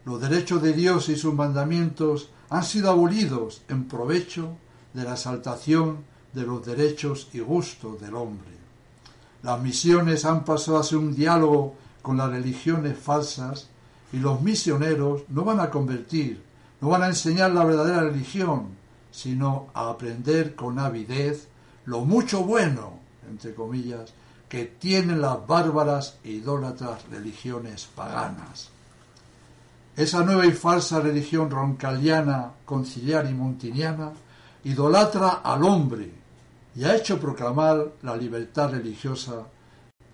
Los derechos de Dios y sus mandamientos han sido abolidos en provecho de la exaltación de los derechos y gustos del hombre. Las misiones han pasado a ser un diálogo con las religiones falsas y los misioneros no van a convertir no van a enseñar la verdadera religión, sino a aprender con avidez lo mucho bueno, entre comillas, que tienen las bárbaras e idólatras religiones paganas. Esa nueva y falsa religión roncaliana, conciliar y montiniana idolatra al hombre y ha hecho proclamar la libertad religiosa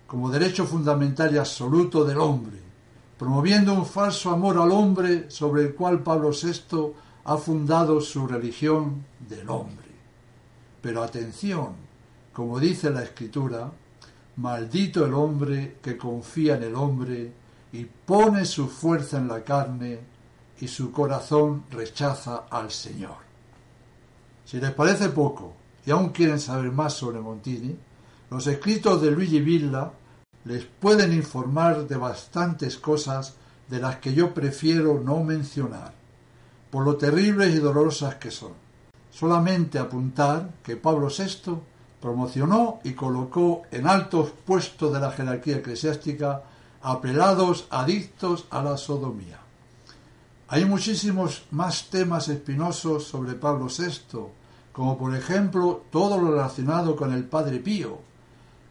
como derecho fundamental y absoluto del hombre, promoviendo un falso amor al hombre sobre el cual Pablo VI ha fundado su religión del hombre. Pero atención, como dice la Escritura, maldito el hombre que confía en el hombre y pone su fuerza en la carne y su corazón rechaza al Señor. Si les parece poco y aún quieren saber más sobre Montini, los escritos de Luigi Villa les pueden informar de bastantes cosas de las que yo prefiero no mencionar, por lo terribles y dolorosas que son. Solamente apuntar que Pablo VI promocionó y colocó en altos puestos de la jerarquía eclesiástica a adictos a la sodomía. Hay muchísimos más temas espinosos sobre Pablo VI, como por ejemplo todo lo relacionado con el Padre Pío,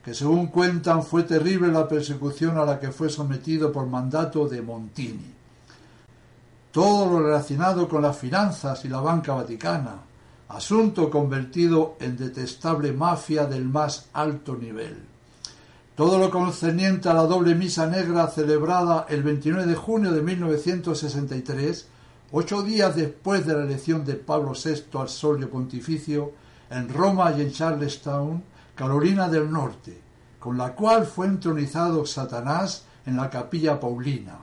que según cuentan fue terrible la persecución a la que fue sometido por mandato de Montini. Todo lo relacionado con las finanzas y la banca vaticana, asunto convertido en detestable mafia del más alto nivel. todo lo concerniente a la doble misa negra celebrada el 29 de junio de 1963, ocho días después de la elección de Pablo VI al solio pontificio en Roma y en Charlestown, Carolina del Norte, con la cual fue entronizado Satanás en la capilla Paulina.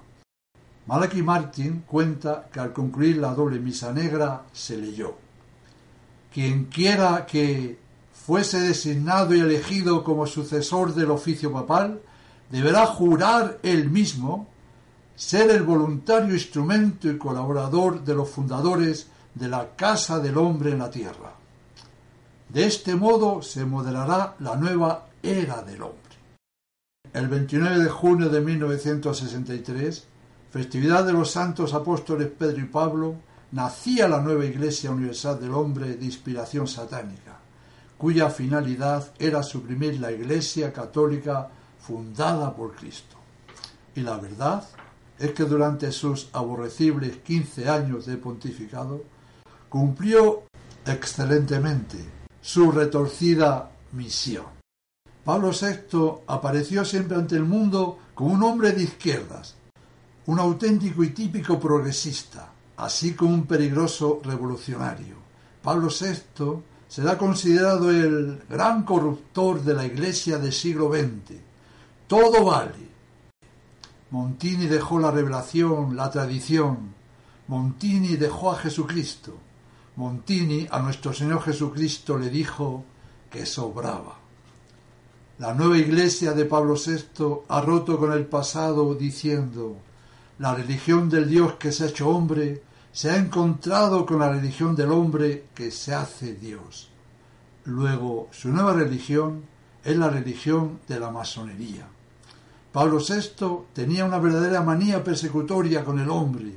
Malachi Martin cuenta que al concluir la doble misa negra se leyó. Quien quiera que fuese designado y elegido como sucesor del oficio papal, deberá jurar él mismo ser el voluntario instrumento y colaborador de los fundadores de la Casa del Hombre en la Tierra. De este modo se modelará la nueva era del hombre. El 29 de junio de 1963, festividad de los santos apóstoles Pedro y Pablo, nacía la nueva Iglesia Universal del Hombre de inspiración satánica cuya finalidad era suprimir la Iglesia católica fundada por Cristo. Y la verdad es que durante sus aborrecibles quince años de pontificado, cumplió excelentemente su retorcida misión. Pablo VI apareció siempre ante el mundo como un hombre de izquierdas, un auténtico y típico progresista, así como un peligroso revolucionario. Pablo VI será considerado el gran corruptor de la Iglesia del siglo XX. Todo vale. Montini dejó la revelación, la tradición. Montini dejó a Jesucristo. Montini a nuestro Señor Jesucristo le dijo que sobraba. La nueva iglesia de Pablo VI ha roto con el pasado diciendo, la religión del Dios que se ha hecho hombre se ha encontrado con la religión del hombre que se hace Dios. Luego, su nueva religión es la religión de la masonería. Pablo VI tenía una verdadera manía persecutoria con el hombre.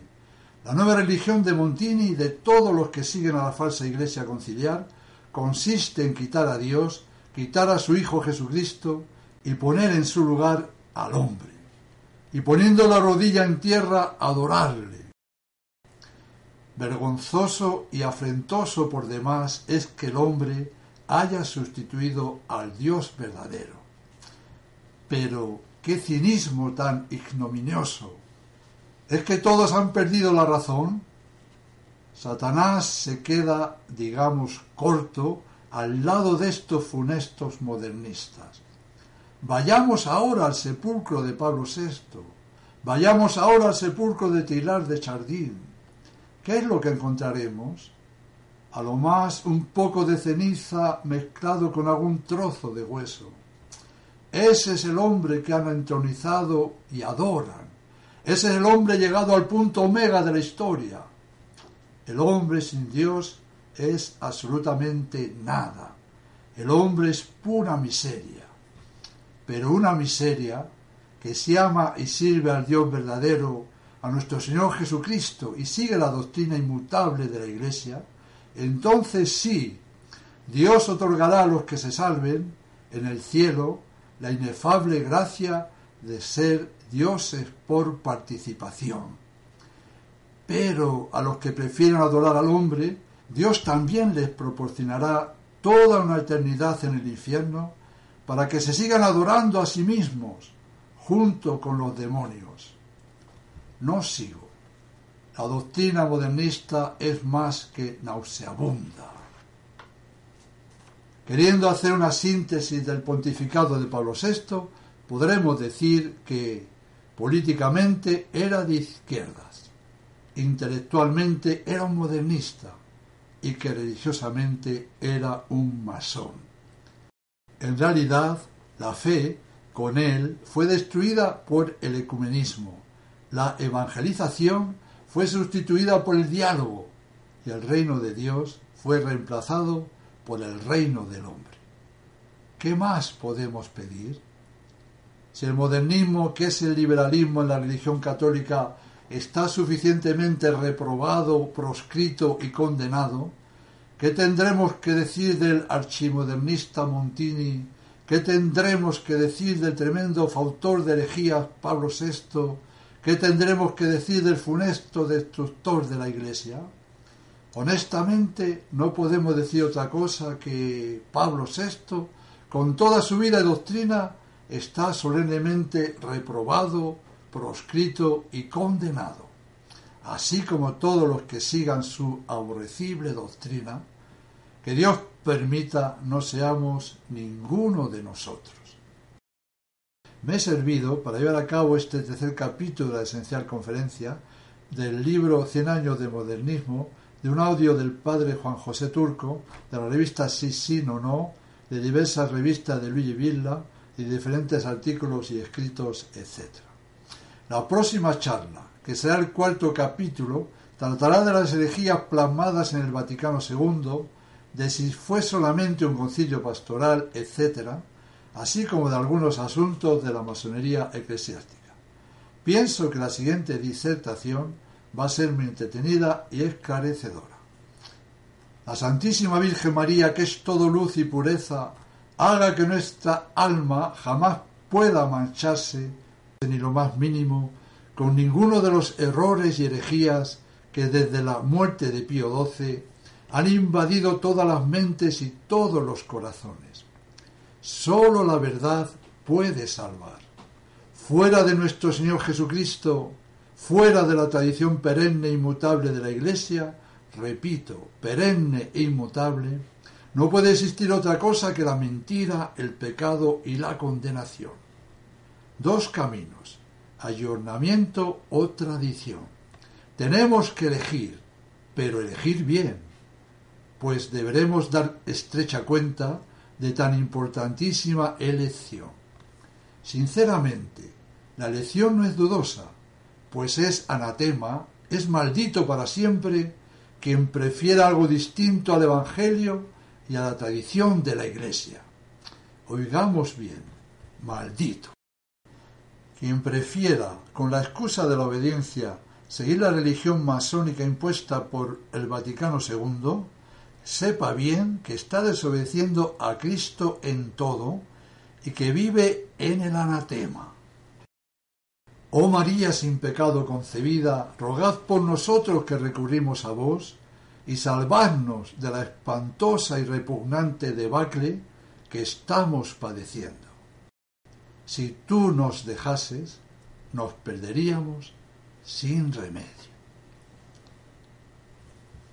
La nueva religión de Montini y de todos los que siguen a la falsa iglesia conciliar consiste en quitar a Dios, quitar a su Hijo Jesucristo y poner en su lugar al hombre. Y poniendo la rodilla en tierra, adorarle Vergonzoso y afrentoso por demás es que el hombre haya sustituido al Dios verdadero. Pero qué cinismo tan ignominioso. ¿Es que todos han perdido la razón? Satanás se queda, digamos, corto al lado de estos funestos modernistas. Vayamos ahora al sepulcro de Pablo VI. Vayamos ahora al sepulcro de Tilar de Chardín ¿Qué es lo que encontraremos? A lo más un poco de ceniza mezclado con algún trozo de hueso. Ese es el hombre que han entronizado y adoran. Ese es el hombre llegado al punto omega de la historia. El hombre sin Dios es absolutamente nada. El hombre es pura miseria. Pero una miseria que se ama y sirve al Dios verdadero a nuestro Señor Jesucristo y sigue la doctrina inmutable de la Iglesia, entonces sí, Dios otorgará a los que se salven en el cielo la inefable gracia de ser dioses por participación. Pero a los que prefieren adorar al hombre, Dios también les proporcionará toda una eternidad en el infierno para que se sigan adorando a sí mismos junto con los demonios no sigo. La doctrina modernista es más que nauseabunda. Queriendo hacer una síntesis del pontificado de Pablo VI, podremos decir que políticamente era de izquierdas, intelectualmente era un modernista y que religiosamente era un masón. En realidad, la fe con él fue destruida por el ecumenismo, la evangelización fue sustituida por el diálogo y el reino de Dios fue reemplazado por el reino del hombre. ¿Qué más podemos pedir? Si el modernismo, que es el liberalismo en la religión católica, está suficientemente reprobado, proscrito y condenado, ¿qué tendremos que decir del archimodernista Montini? ¿Qué tendremos que decir del tremendo fautor de herejías Pablo VI? ¿Qué tendremos que decir del funesto destructor de la Iglesia? Honestamente, no podemos decir otra cosa que Pablo VI, con toda su vida y doctrina, está solemnemente reprobado, proscrito y condenado, así como todos los que sigan su aborrecible doctrina, que Dios permita no seamos ninguno de nosotros. Me he servido para llevar a cabo este tercer capítulo de la esencial conferencia del libro Cien años de modernismo de un audio del padre Juan José Turco, de la revista Sí, sí, no, no, de diversas revistas de Luigi Villa y diferentes artículos y escritos, etc. La próxima charla, que será el cuarto capítulo, tratará de las herejías plasmadas en el Vaticano II, de si fue solamente un concilio pastoral, etc., así como de algunos asuntos de la masonería eclesiástica. Pienso que la siguiente disertación va a ser muy entretenida y esclarecedora. La Santísima Virgen María, que es todo luz y pureza, haga que nuestra alma jamás pueda mancharse, ni lo más mínimo, con ninguno de los errores y herejías que desde la muerte de Pío XII han invadido todas las mentes y todos los corazones. Sólo la verdad puede salvar. Fuera de nuestro Señor Jesucristo, fuera de la tradición perenne e inmutable de la Iglesia, repito, perenne e inmutable, no puede existir otra cosa que la mentira, el pecado y la condenación. Dos caminos, ayornamiento o tradición. Tenemos que elegir, pero elegir bien, pues deberemos dar estrecha cuenta de tan importantísima elección. Sinceramente, la elección no es dudosa, pues es anatema, es maldito para siempre quien prefiera algo distinto al Evangelio y a la tradición de la Iglesia. Oigamos bien, maldito. Quien prefiera, con la excusa de la obediencia, seguir la religión masónica impuesta por el Vaticano II, sepa bien que está desobedeciendo a Cristo en todo y que vive en el anatema. Oh María sin pecado concebida, rogad por nosotros que recurrimos a vos, y salvadnos de la espantosa y repugnante debacle que estamos padeciendo. Si tú nos dejases, nos perderíamos sin remedio.